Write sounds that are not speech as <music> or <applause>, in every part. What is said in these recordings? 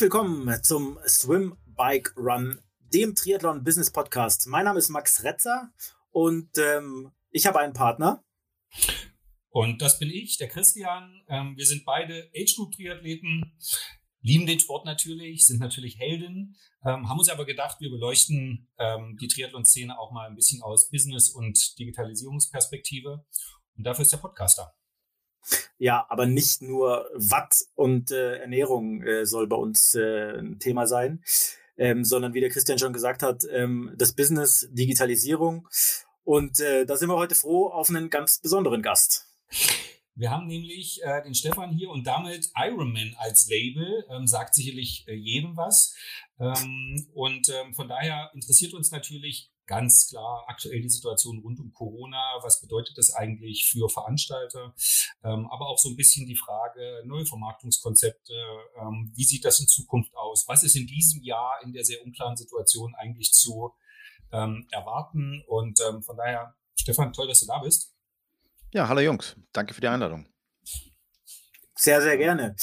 Willkommen zum Swim Bike Run, dem Triathlon Business Podcast. Mein Name ist Max Retzer und ähm, ich habe einen Partner. Und das bin ich, der Christian. Ähm, wir sind beide Age Group Triathleten, lieben den Sport natürlich, sind natürlich Helden, ähm, haben uns aber gedacht, wir beleuchten ähm, die Triathlon-Szene auch mal ein bisschen aus Business- und Digitalisierungsperspektive. Und dafür ist der Podcaster. Ja, aber nicht nur Watt und äh, Ernährung äh, soll bei uns äh, ein Thema sein, ähm, sondern wie der Christian schon gesagt hat, ähm, das Business, Digitalisierung. Und äh, da sind wir heute froh auf einen ganz besonderen Gast. Wir haben nämlich äh, den Stefan hier und damit Ironman als Label, ähm, sagt sicherlich äh, jedem was. Ähm, und ähm, von daher interessiert uns natürlich ganz klar aktuell die Situation rund um Corona. Was bedeutet das eigentlich für Veranstalter? Ähm, aber auch so ein bisschen die Frage, neue Vermarktungskonzepte. Ähm, wie sieht das in Zukunft aus? Was ist in diesem Jahr in der sehr unklaren Situation eigentlich zu ähm, erwarten? Und ähm, von daher, Stefan, toll, dass du da bist. Ja, hallo Jungs. Danke für die Einladung. Sehr, sehr gerne.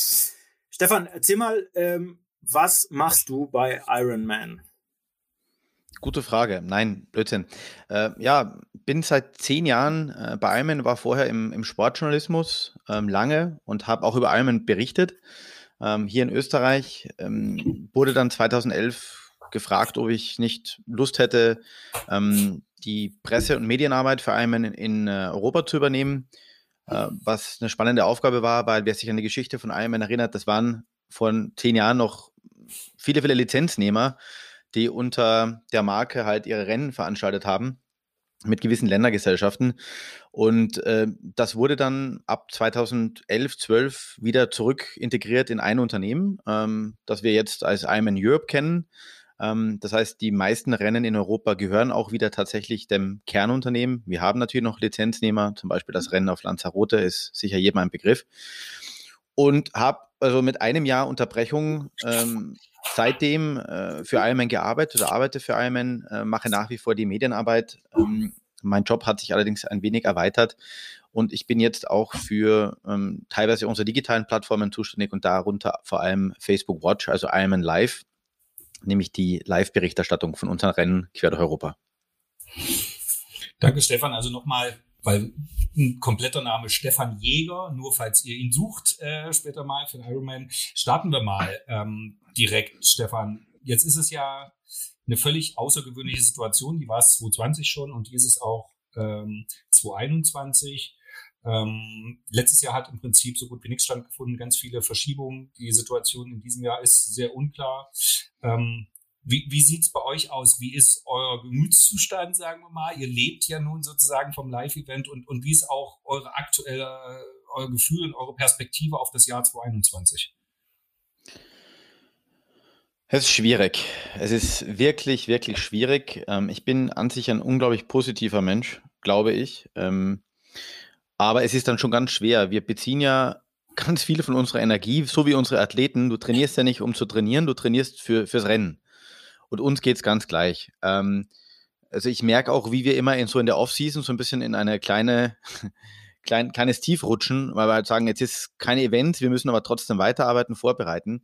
Stefan, erzähl mal, ähm, was machst du bei Ironman? Gute Frage. Nein, Blödsinn. Äh, ja, bin seit zehn Jahren äh, bei Ironman, war vorher im, im Sportjournalismus ähm, lange und habe auch über Ironman berichtet. Ähm, hier in Österreich ähm, wurde dann 2011 gefragt, ob ich nicht Lust hätte, ähm, die Presse- und Medienarbeit für Ironman in, in äh, Europa zu übernehmen, äh, was eine spannende Aufgabe war, weil wer sich an die Geschichte von Ironman erinnert, das waren vor zehn Jahren noch viele, viele Lizenznehmer, die unter der Marke halt ihre Rennen veranstaltet haben mit gewissen Ländergesellschaften. Und äh, das wurde dann ab 2011, 12 wieder zurück integriert in ein Unternehmen, ähm, das wir jetzt als Ironman Europe kennen. Ähm, das heißt, die meisten Rennen in Europa gehören auch wieder tatsächlich dem Kernunternehmen. Wir haben natürlich noch Lizenznehmer, zum Beispiel das Rennen auf Lanzarote ist sicher jedem ein Begriff. Und habe also mit einem Jahr Unterbrechung ähm, seitdem äh, für Ironman gearbeitet oder arbeite für Ironman, äh, mache nach wie vor die Medienarbeit. Ähm, mein Job hat sich allerdings ein wenig erweitert und ich bin jetzt auch für ähm, teilweise unsere digitalen Plattformen zuständig und darunter vor allem Facebook Watch, also Ironman Live, nämlich die Live-Berichterstattung von unseren Rennen quer durch Europa. Danke, Stefan. Also nochmal weil ein kompletter Name Stefan Jäger, nur falls ihr ihn sucht äh, später mal für den Ironman. Starten wir mal ähm, direkt, Stefan. Jetzt ist es ja eine völlig außergewöhnliche Situation. Die war es 2020 schon und die ist es auch ähm, 2021. Ähm, letztes Jahr hat im Prinzip so gut wie nichts stattgefunden, ganz viele Verschiebungen. Die Situation in diesem Jahr ist sehr unklar. Ähm, wie, wie sieht's bei euch aus? Wie ist euer Gemütszustand, sagen wir mal? Ihr lebt ja nun sozusagen vom Live-Event und, und wie ist auch eure aktuelle, euer Gefühl und eure Perspektive auf das Jahr 2021? Es ist schwierig. Es ist wirklich, wirklich schwierig. Ähm, ich bin an sich ein unglaublich positiver Mensch, glaube ich. Ähm, aber es ist dann schon ganz schwer. Wir beziehen ja ganz viel von unserer Energie, so wie unsere Athleten. Du trainierst ja nicht, um zu trainieren, du trainierst für, fürs Rennen. Und uns geht es ganz gleich. Ähm, also ich merke auch, wie wir immer in so in der Offseason so ein bisschen in eine kleine, <laughs> klein, kleines Tief rutschen, weil wir halt sagen, jetzt ist kein Event, wir müssen aber trotzdem weiterarbeiten, vorbereiten.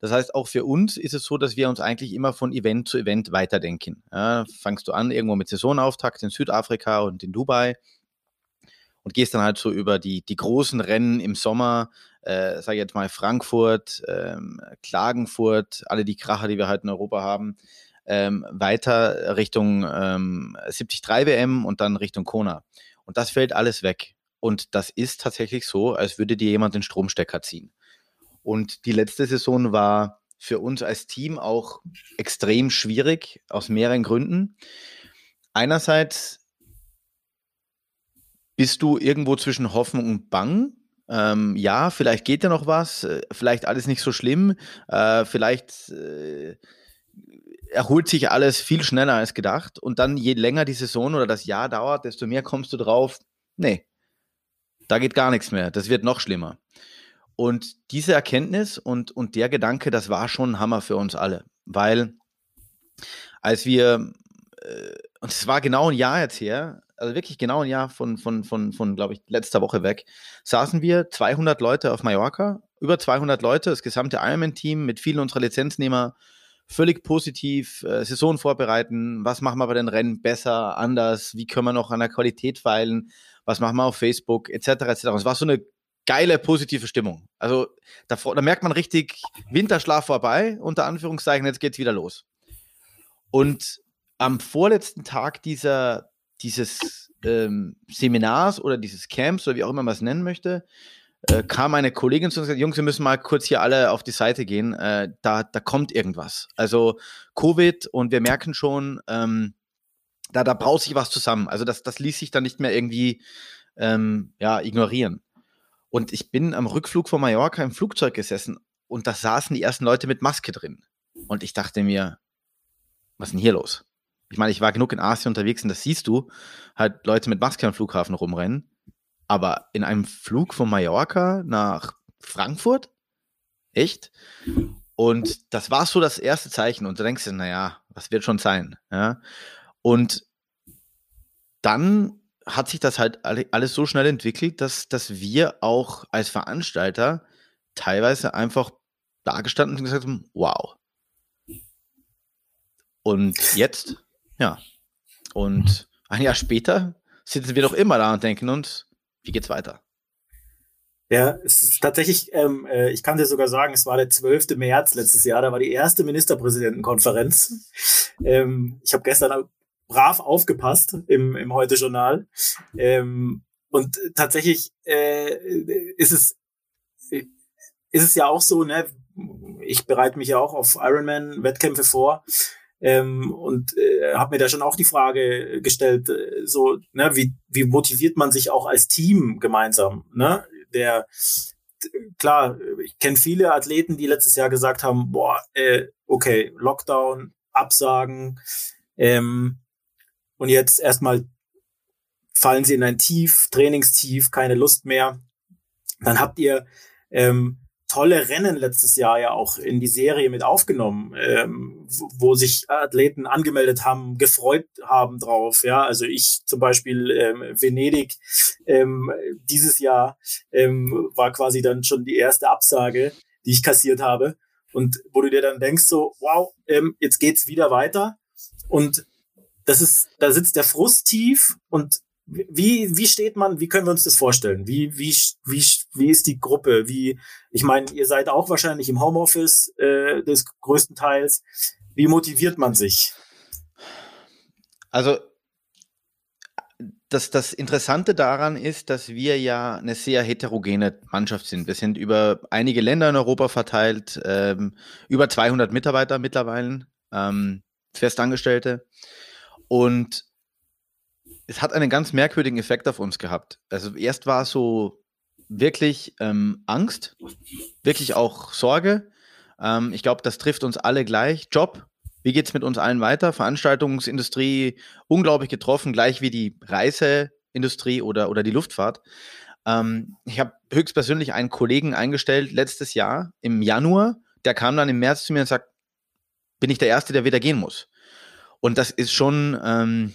Das heißt, auch für uns ist es so, dass wir uns eigentlich immer von Event zu Event weiterdenken. Ja, fangst du an irgendwo mit Saisonauftakt in Südafrika und in Dubai und gehst dann halt so über die, die großen Rennen im Sommer, äh, sage ich jetzt mal Frankfurt, ähm, Klagenfurt, alle die Kracher, die wir halt in Europa haben, ähm, weiter Richtung ähm, 73 WM und dann Richtung Kona. Und das fällt alles weg. Und das ist tatsächlich so, als würde dir jemand den Stromstecker ziehen. Und die letzte Saison war für uns als Team auch extrem schwierig aus mehreren Gründen. Einerseits bist du irgendwo zwischen Hoffnung und Bang. Ähm, ja, vielleicht geht ja noch was, äh, vielleicht alles nicht so schlimm, äh, vielleicht äh, erholt sich alles viel schneller als gedacht. Und dann je länger die Saison oder das Jahr dauert, desto mehr kommst du drauf, nee, da geht gar nichts mehr, das wird noch schlimmer. Und diese Erkenntnis und, und der Gedanke, das war schon ein Hammer für uns alle, weil als wir, äh, und es war genau ein Jahr jetzt her, also wirklich genau ein Jahr von, von, von, von glaube ich, letzter Woche weg, saßen wir 200 Leute auf Mallorca, über 200 Leute, das gesamte Ironman-Team mit vielen unserer Lizenznehmer, völlig positiv, äh, Saison vorbereiten, was machen wir bei den Rennen besser, anders, wie können wir noch an der Qualität feilen, was machen wir auf Facebook, etc., etc. Es war so eine geile, positive Stimmung. Also da, da merkt man richtig, Winterschlaf vorbei, unter Anführungszeichen, jetzt geht's wieder los. Und am vorletzten Tag dieser, dieses ähm, Seminars oder dieses Camps oder wie auch immer man es nennen möchte, äh, kam eine Kollegin zu uns und gesagt, Jungs, wir müssen mal kurz hier alle auf die Seite gehen, äh, da, da kommt irgendwas. Also Covid und wir merken schon, ähm, da, da braut sich was zusammen. Also das, das ließ sich dann nicht mehr irgendwie ähm, ja, ignorieren. Und ich bin am Rückflug von Mallorca im Flugzeug gesessen und da saßen die ersten Leute mit Maske drin. Und ich dachte mir, was ist denn hier los? Ich meine, ich war genug in Asien unterwegs und das siehst du, halt Leute mit Maske am Flughafen rumrennen. Aber in einem Flug von Mallorca nach Frankfurt? Echt? Und das war so das erste Zeichen. Und du denkst dir, naja, was wird schon sein? Ja? Und dann hat sich das halt alles so schnell entwickelt, dass, dass wir auch als Veranstalter teilweise einfach dagestanden und gesagt haben, wow. Und jetzt, ja. Und ein Jahr später sitzen wir doch immer da und denken uns, wie geht's weiter? Ja, es ist tatsächlich, ähm, äh, ich kann dir sogar sagen, es war der 12. März letztes Jahr, da war die erste Ministerpräsidentenkonferenz. Ähm, ich habe gestern brav aufgepasst im, im Heute-Journal. Ähm, und tatsächlich äh, ist es ist es ja auch so, ne? Ich bereite mich ja auch auf Ironman-Wettkämpfe vor ähm, und äh, habe mir da schon auch die Frage gestellt, äh, so, ne, wie, wie motiviert man sich auch als Team gemeinsam, ne? Der klar, ich kenne viele Athleten, die letztes Jahr gesagt haben, boah, äh, okay, Lockdown, Absagen, ähm, und jetzt erstmal fallen sie in ein Tief, Trainingstief, keine Lust mehr. Dann habt ihr ähm, tolle Rennen letztes Jahr ja auch in die Serie mit aufgenommen, ähm, wo, sich Athleten angemeldet haben, gefreut haben drauf. Ja, also ich zum Beispiel ähm, Venedig ähm, dieses Jahr ähm, war quasi dann schon die erste Absage, die ich kassiert habe. Und wo du dir dann denkst so, wow, ähm, jetzt geht's wieder weiter. Und das ist, da sitzt der Frust tief und wie, wie steht man, wie können wir uns das vorstellen? Wie, wie, wie, wie ist die Gruppe? Wie, ich meine, ihr seid auch wahrscheinlich im Homeoffice äh, des größten Teils. Wie motiviert man sich? Also das, das Interessante daran ist, dass wir ja eine sehr heterogene Mannschaft sind. Wir sind über einige Länder in Europa verteilt, ähm, über 200 Mitarbeiter mittlerweile, ähm, Festangestellte. Und es hat einen ganz merkwürdigen Effekt auf uns gehabt. Also erst war es so wirklich ähm, Angst, wirklich auch Sorge. Ähm, ich glaube, das trifft uns alle gleich. Job, wie geht es mit uns allen weiter? Veranstaltungsindustrie unglaublich getroffen, gleich wie die Reiseindustrie oder, oder die Luftfahrt. Ähm, ich habe höchstpersönlich einen Kollegen eingestellt letztes Jahr im Januar. Der kam dann im März zu mir und sagt, bin ich der Erste, der wieder gehen muss. Und das ist schon, ähm,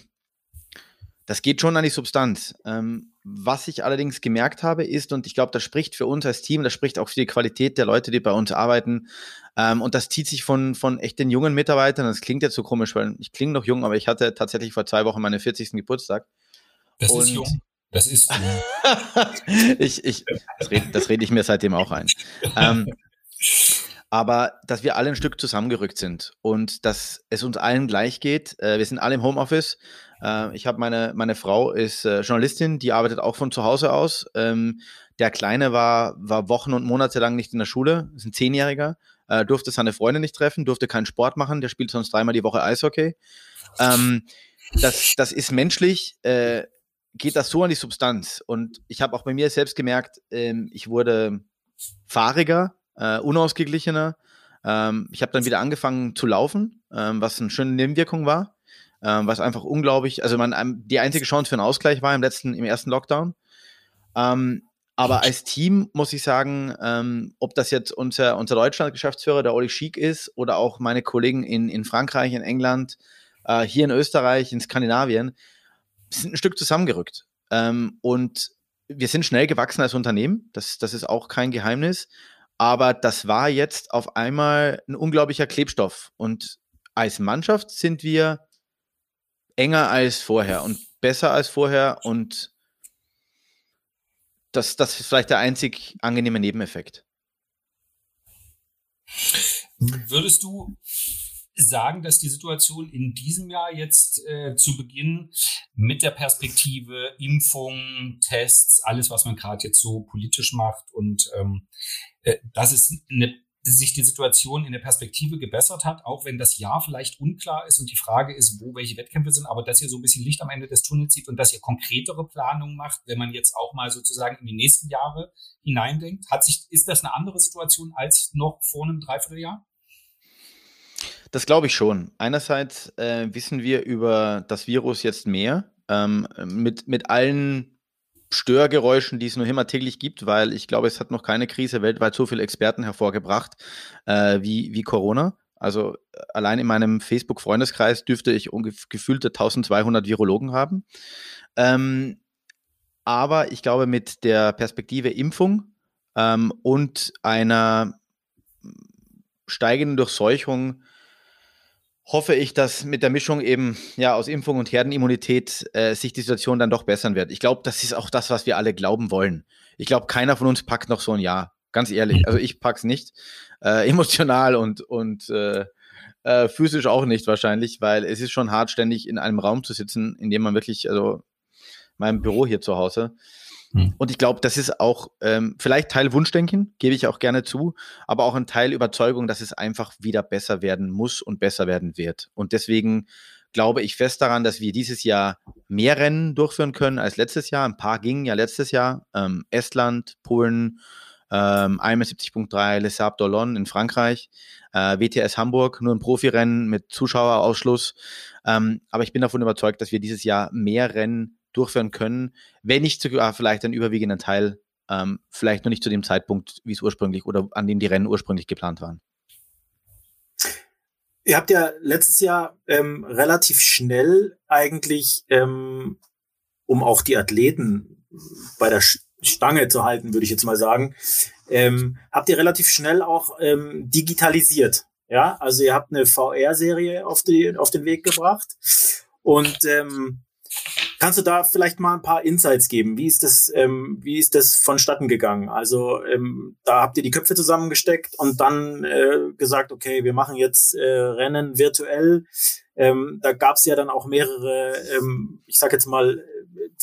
das geht schon an die Substanz. Ähm, was ich allerdings gemerkt habe, ist, und ich glaube, das spricht für uns als Team, das spricht auch für die Qualität der Leute, die bei uns arbeiten. Ähm, und das zieht sich von, von echt den jungen Mitarbeitern. Das klingt jetzt so komisch, weil ich klinge noch jung, aber ich hatte tatsächlich vor zwei Wochen meinen 40. Geburtstag. Das und ist jung. Das ist jung. <laughs> ich, ich, das rede red ich mir seitdem auch ein. Ähm, aber dass wir alle ein Stück zusammengerückt sind und dass es uns allen gleich geht. Äh, wir sind alle im Homeoffice. Äh, ich habe meine, meine Frau ist äh, Journalistin, die arbeitet auch von zu Hause aus. Ähm, der Kleine war, war Wochen und Monate lang nicht in der Schule, ist ein Zehnjähriger, äh, durfte seine Freunde nicht treffen, durfte keinen Sport machen, der spielt sonst dreimal die Woche Eishockey. Ähm, das, das ist menschlich, äh, geht das so an die Substanz. Und ich habe auch bei mir selbst gemerkt, ähm, ich wurde fahriger, äh, unausgeglichener. Ähm, ich habe dann wieder angefangen zu laufen, ähm, was eine schöne Nebenwirkung war, ähm, was einfach unglaublich, also man, die einzige Chance für einen Ausgleich war im letzten, im ersten Lockdown. Ähm, aber als Team muss ich sagen, ähm, ob das jetzt unser, unser Deutschland-Geschäftsführer, der Oli Schick ist, oder auch meine Kollegen in, in Frankreich, in England, äh, hier in Österreich, in Skandinavien, sind ein Stück zusammengerückt. Ähm, und wir sind schnell gewachsen als Unternehmen, das, das ist auch kein Geheimnis. Aber das war jetzt auf einmal ein unglaublicher Klebstoff. Und als Mannschaft sind wir enger als vorher und besser als vorher und das, das ist vielleicht der einzig angenehme Nebeneffekt. Würdest du sagen, dass die Situation in diesem Jahr jetzt äh, zu Beginn mit der Perspektive Impfung, Tests, alles, was man gerade jetzt so politisch macht und ähm, äh, dass es eine sich die Situation in der Perspektive gebessert hat, auch wenn das Jahr vielleicht unklar ist und die Frage ist, wo welche Wettkämpfe sind, aber dass ihr so ein bisschen Licht am Ende des Tunnels sieht und dass ihr konkretere Planungen macht, wenn man jetzt auch mal sozusagen in die nächsten Jahre hineindenkt. Hat sich, ist das eine andere Situation als noch vor einem Dreivierteljahr? Das glaube ich schon. Einerseits äh, wissen wir über das Virus jetzt mehr, ähm, mit, mit allen Störgeräuschen, die es nur immer täglich gibt, weil ich glaube, es hat noch keine Krise weltweit so viele Experten hervorgebracht äh, wie, wie Corona. Also äh, allein in meinem Facebook-Freundeskreis dürfte ich gefühlte 1200 Virologen haben. Ähm, aber ich glaube, mit der Perspektive Impfung ähm, und einer steigenden Durchseuchung hoffe ich, dass mit der Mischung eben ja aus Impfung und Herdenimmunität äh, sich die Situation dann doch bessern wird. Ich glaube, das ist auch das, was wir alle glauben wollen. Ich glaube, keiner von uns packt noch so ein Jahr. Ganz ehrlich. Also ich pack's nicht. Äh, <laughs> emotional und, und äh, äh, physisch auch nicht wahrscheinlich, weil es ist schon hart, ständig in einem Raum zu sitzen, in dem man wirklich, also meinem Büro hier zu Hause, hm. Und ich glaube, das ist auch ähm, vielleicht Teil Wunschdenken, gebe ich auch gerne zu, aber auch ein Teil Überzeugung, dass es einfach wieder besser werden muss und besser werden wird. Und deswegen glaube ich fest daran, dass wir dieses Jahr mehr Rennen durchführen können als letztes Jahr. Ein paar gingen ja letztes Jahr. Ähm, Estland, Polen, ähm, IMS 70.3, Les Sables d'Olonne in Frankreich, äh, WTS Hamburg, nur ein Profirennen mit Zuschauerausschluss. Ähm, aber ich bin davon überzeugt, dass wir dieses Jahr mehr Rennen durchführen können, wenn nicht sogar vielleicht einen überwiegenden Teil, ähm, vielleicht noch nicht zu dem Zeitpunkt, wie es ursprünglich oder an dem die Rennen ursprünglich geplant waren. Ihr habt ja letztes Jahr ähm, relativ schnell eigentlich, ähm, um auch die Athleten bei der Stange zu halten, würde ich jetzt mal sagen, ähm, habt ihr relativ schnell auch ähm, digitalisiert. Ja, also ihr habt eine VR-Serie auf, auf den Weg gebracht und ähm, Kannst du da vielleicht mal ein paar Insights geben? Wie ist das, ähm, wie ist das vonstatten gegangen? Also ähm, da habt ihr die Köpfe zusammengesteckt und dann äh, gesagt, okay, wir machen jetzt äh, Rennen virtuell. Ähm, da gab es ja dann auch mehrere, ähm, ich sag jetzt mal,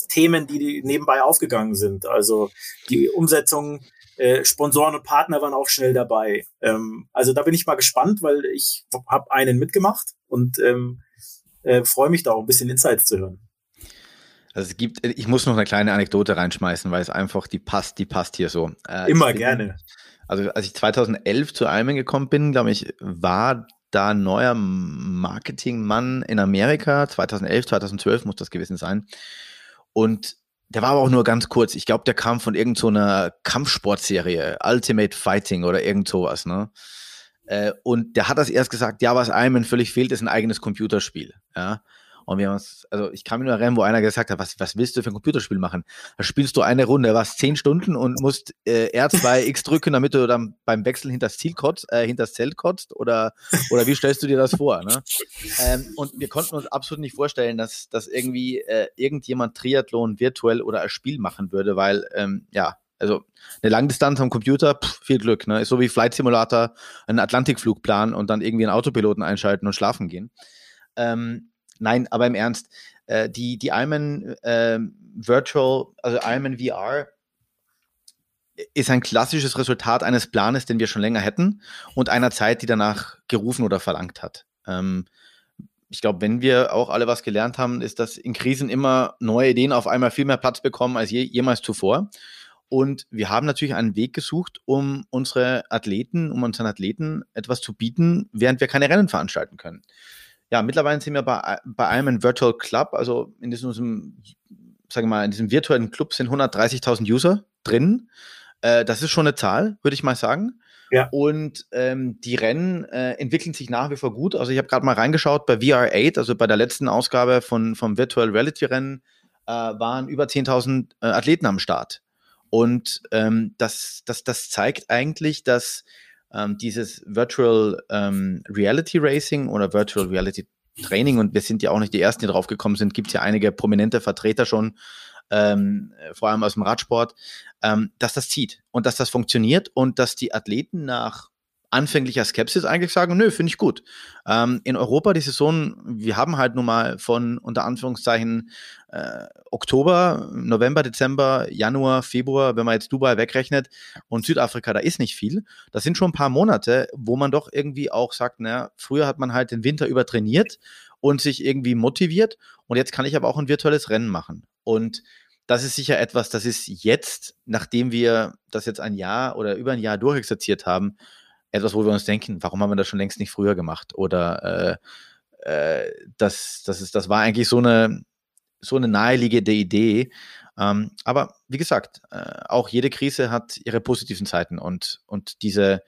Themen, die nebenbei aufgegangen sind. Also die Umsetzung, äh, Sponsoren und Partner waren auch schnell dabei. Ähm, also da bin ich mal gespannt, weil ich habe einen mitgemacht und ähm, äh, freue mich da auch ein bisschen Insights zu hören. Also es gibt, ich muss noch eine kleine Anekdote reinschmeißen, weil es einfach, die passt, die passt hier so. Äh, Immer bin, gerne. Also als ich 2011 zu Almen gekommen bin, glaube ich, war da ein neuer Marketingmann in Amerika. 2011, 2012 muss das gewesen sein. Und der war aber auch nur ganz kurz. Ich glaube, der kam von irgendeiner so Kampfsportserie, Ultimate Fighting oder irgend sowas, ne? Äh, und der hat das erst gesagt, ja, was Iron völlig fehlt, ist ein eigenes Computerspiel. Ja. Und wir haben uns, also ich kann mich nur erinnern, wo einer gesagt hat, was, was willst du für ein Computerspiel machen? Da spielst du eine Runde, was zehn Stunden und musst äh, R2 X drücken, damit du dann beim Wechsel hinter das Ziel kotzt, äh, hinter das Zelt kotzt oder, oder wie stellst du dir das vor? Ne? Ähm, und wir konnten uns absolut nicht vorstellen, dass, dass irgendwie äh, irgendjemand Triathlon virtuell oder als Spiel machen würde, weil ähm, ja, also eine Langdistanz am Computer, pff, viel Glück, ne? Ist so wie Flight Simulator, einen Atlantikflugplan und dann irgendwie einen Autopiloten einschalten und schlafen gehen. Ähm, Nein, aber im Ernst, äh, die, die Ironman äh, Virtual, also Ironman VR ist ein klassisches Resultat eines Planes, den wir schon länger hätten und einer Zeit, die danach gerufen oder verlangt hat. Ähm, ich glaube, wenn wir auch alle was gelernt haben, ist, dass in Krisen immer neue Ideen auf einmal viel mehr Platz bekommen als je, jemals zuvor. Und wir haben natürlich einen Weg gesucht, um unsere Athleten, um unseren Athleten etwas zu bieten, während wir keine Rennen veranstalten können ja, mittlerweile sind wir bei, bei einem ein Virtual Club, also in diesem, sagen wir mal, in diesem virtuellen Club sind 130.000 User drin. Äh, das ist schon eine Zahl, würde ich mal sagen. Ja. Und ähm, die Rennen äh, entwickeln sich nach wie vor gut. Also ich habe gerade mal reingeschaut bei VR8, also bei der letzten Ausgabe von, vom Virtual Reality Rennen, äh, waren über 10.000 äh, Athleten am Start. Und ähm, das, das, das zeigt eigentlich, dass ähm, dieses Virtual ähm, Reality Racing oder Virtual Reality Training, und wir sind ja auch nicht die Ersten, die drauf gekommen sind, gibt es ja einige prominente Vertreter schon, ähm, vor allem aus dem Radsport, ähm, dass das zieht und dass das funktioniert und dass die Athleten nach anfänglicher Skepsis eigentlich sagen, nö, finde ich gut. Ähm, in Europa die Saison, wir haben halt nun mal von unter Anführungszeichen äh, Oktober, November, Dezember, Januar, Februar, wenn man jetzt Dubai wegrechnet und Südafrika, da ist nicht viel. Das sind schon ein paar Monate, wo man doch irgendwie auch sagt, naja, früher hat man halt den Winter über trainiert und sich irgendwie motiviert und jetzt kann ich aber auch ein virtuelles Rennen machen. Und das ist sicher etwas, das ist jetzt, nachdem wir das jetzt ein Jahr oder über ein Jahr durchexerziert haben, etwas, wo wir uns denken, warum haben wir das schon längst nicht früher gemacht? Oder äh, äh, das, das, ist, das war eigentlich so eine, so eine naheliegende Idee. Ähm, aber wie gesagt, äh, auch jede Krise hat ihre positiven Seiten und, und diese,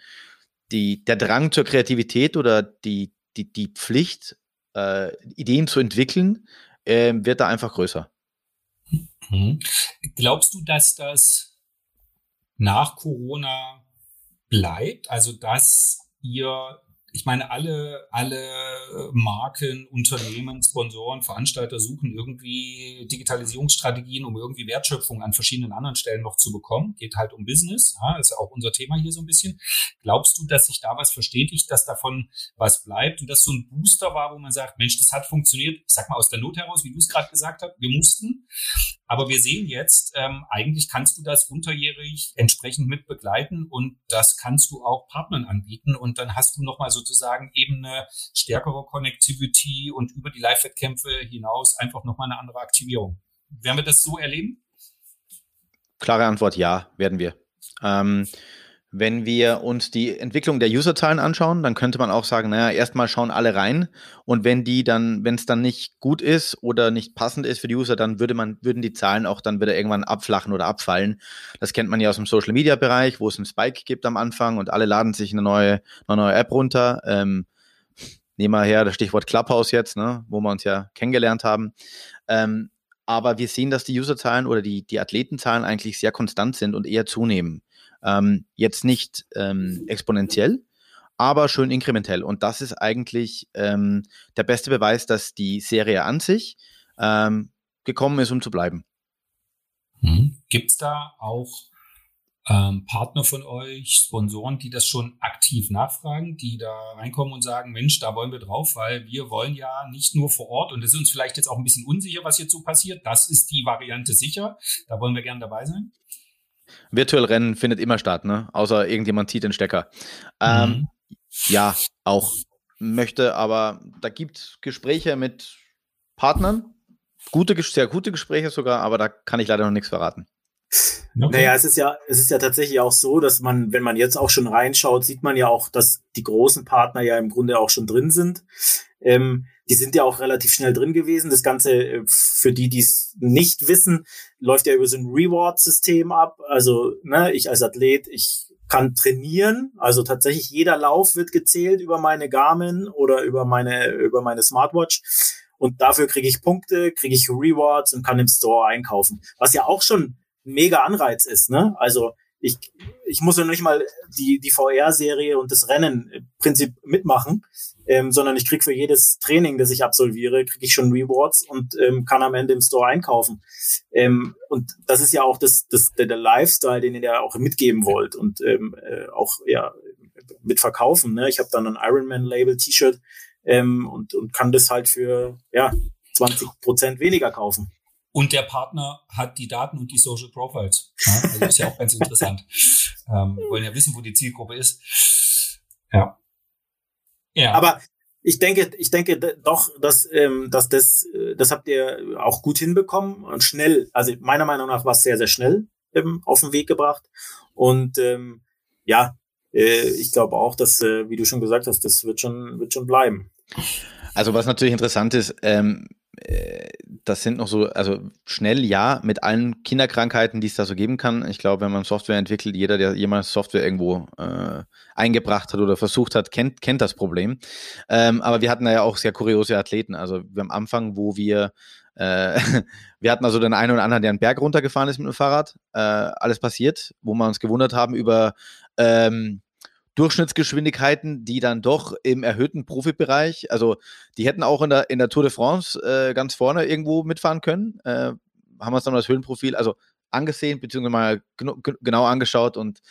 die, der Drang zur Kreativität oder die, die, die Pflicht, äh, Ideen zu entwickeln, äh, wird da einfach größer. Mhm. Glaubst du, dass das nach Corona bleibt? Also, dass ihr ich meine, alle, alle Marken, Unternehmen, Sponsoren, Veranstalter suchen irgendwie Digitalisierungsstrategien, um irgendwie Wertschöpfung an verschiedenen anderen Stellen noch zu bekommen. Geht halt um Business, ja, ist ja auch unser Thema hier so ein bisschen. Glaubst du, dass sich da was verstetigt, dass davon was bleibt und dass so ein Booster war, wo man sagt, Mensch, das hat funktioniert, ich sag mal aus der Not heraus, wie du es gerade gesagt hast, wir mussten, aber wir sehen jetzt, ähm, eigentlich kannst du das unterjährig entsprechend mit begleiten und das kannst du auch Partnern anbieten und dann hast du nochmal sozusagen eben eine stärkere Connectivity und über die Live-Wettkämpfe hinaus einfach nochmal eine andere Aktivierung. Werden wir das so erleben? Klare Antwort, ja, werden wir. Ähm, wenn wir uns die Entwicklung der Userzahlen anschauen, dann könnte man auch sagen, naja, erstmal schauen alle rein und wenn die dann, wenn es dann nicht gut ist oder nicht passend ist für die User, dann würde man, würden die Zahlen auch dann wieder irgendwann abflachen oder abfallen. Das kennt man ja aus dem Social Media Bereich, wo es einen Spike gibt am Anfang und alle laden sich eine neue, eine neue App runter. Ähm, nehmen wir her das Stichwort Clubhouse jetzt, ne, wo wir uns ja kennengelernt haben. Ähm, aber wir sehen, dass die Userzahlen oder die, die Athletenzahlen eigentlich sehr konstant sind und eher zunehmen. Ähm, jetzt nicht ähm, exponentiell, aber schön inkrementell. Und das ist eigentlich ähm, der beste Beweis, dass die Serie an sich ähm, gekommen ist, um zu bleiben. Hm. Gibt es da auch ähm, Partner von euch, Sponsoren, die das schon aktiv nachfragen, die da reinkommen und sagen, Mensch, da wollen wir drauf, weil wir wollen ja nicht nur vor Ort und es ist uns vielleicht jetzt auch ein bisschen unsicher, was hierzu passiert. Das ist die Variante sicher. Da wollen wir gern dabei sein. Virtuell Rennen findet immer statt, ne? Außer irgendjemand zieht den Stecker. Ähm, mhm. Ja, auch möchte, aber da gibt es Gespräche mit Partnern, gute, sehr gute Gespräche sogar, aber da kann ich leider noch nichts verraten. Okay. Naja, es ist ja, es ist ja tatsächlich auch so, dass man, wenn man jetzt auch schon reinschaut, sieht man ja auch, dass die großen Partner ja im Grunde auch schon drin sind. Ähm, die sind ja auch relativ schnell drin gewesen. Das Ganze, äh, für die, die es nicht wissen, läuft ja über so ein Reward-System ab. Also, ne, ich als Athlet, ich kann trainieren. Also tatsächlich jeder Lauf wird gezählt über meine Garmin oder über meine, über meine Smartwatch. Und dafür kriege ich Punkte, kriege ich Rewards und kann im Store einkaufen. Was ja auch schon mega Anreiz ist, ne? Also ich, ich muss ja nicht mal die, die VR-Serie und das Rennen im Prinzip mitmachen, ähm, sondern ich krieg für jedes Training, das ich absolviere, kriege ich schon Rewards und ähm, kann am Ende im Store einkaufen. Ähm, und das ist ja auch das, das, der, der Lifestyle, den ihr ja auch mitgeben wollt und ähm, äh, auch ja mitverkaufen. Ne? Ich habe dann ein Ironman-Label-T-Shirt ähm, und, und kann das halt für ja 20 Prozent weniger kaufen. Und der Partner hat die Daten und die Social Profiles. Ja, <laughs> also ist ja auch ganz interessant. Ähm, wollen ja wissen, wo die Zielgruppe ist. Ja. Ja. Aber ich denke, ich denke doch, dass, ähm, dass das, äh, das habt ihr auch gut hinbekommen und schnell. Also meiner Meinung nach war es sehr, sehr schnell ähm, auf den Weg gebracht. Und ähm, ja, äh, ich glaube auch, dass, äh, wie du schon gesagt hast, das wird schon, wird schon bleiben. Also was natürlich interessant ist, ähm, äh, das sind noch so, also schnell ja, mit allen Kinderkrankheiten, die es da so geben kann. Ich glaube, wenn man Software entwickelt, jeder, der jemals Software irgendwo äh, eingebracht hat oder versucht hat, kennt, kennt das Problem. Ähm, aber wir hatten da ja auch sehr kuriose Athleten. Also am Anfang, wo wir äh, <laughs> wir hatten also den einen oder anderen, der einen Berg runtergefahren ist mit dem Fahrrad. Äh, alles passiert, wo wir uns gewundert haben über ähm, Durchschnittsgeschwindigkeiten, die dann doch im erhöhten Profibereich, also die hätten auch in der, in der Tour de France äh, ganz vorne irgendwo mitfahren können. Äh, haben wir uns dann das Höhenprofil also angesehen, beziehungsweise mal genau angeschaut und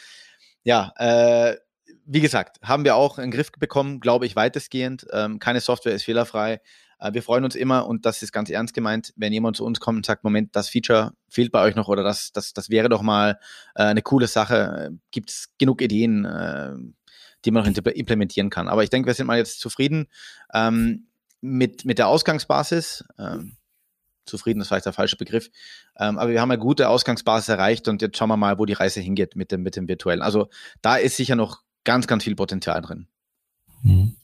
ja, äh, wie gesagt, haben wir auch in den Griff bekommen, glaube ich, weitestgehend. Ähm, keine Software ist fehlerfrei. Äh, wir freuen uns immer und das ist ganz ernst gemeint, wenn jemand zu uns kommt und sagt, Moment, das Feature fehlt bei euch noch oder das, das, das wäre doch mal äh, eine coole Sache. Gibt es genug Ideen, äh, die man noch implementieren kann. Aber ich denke, wir sind mal jetzt zufrieden ähm, mit, mit der Ausgangsbasis. Ähm, zufrieden ist vielleicht der falsche Begriff. Ähm, aber wir haben eine gute Ausgangsbasis erreicht und jetzt schauen wir mal, wo die Reise hingeht mit dem, mit dem virtuellen. Also da ist sicher noch ganz, ganz viel Potenzial drin. Mhm.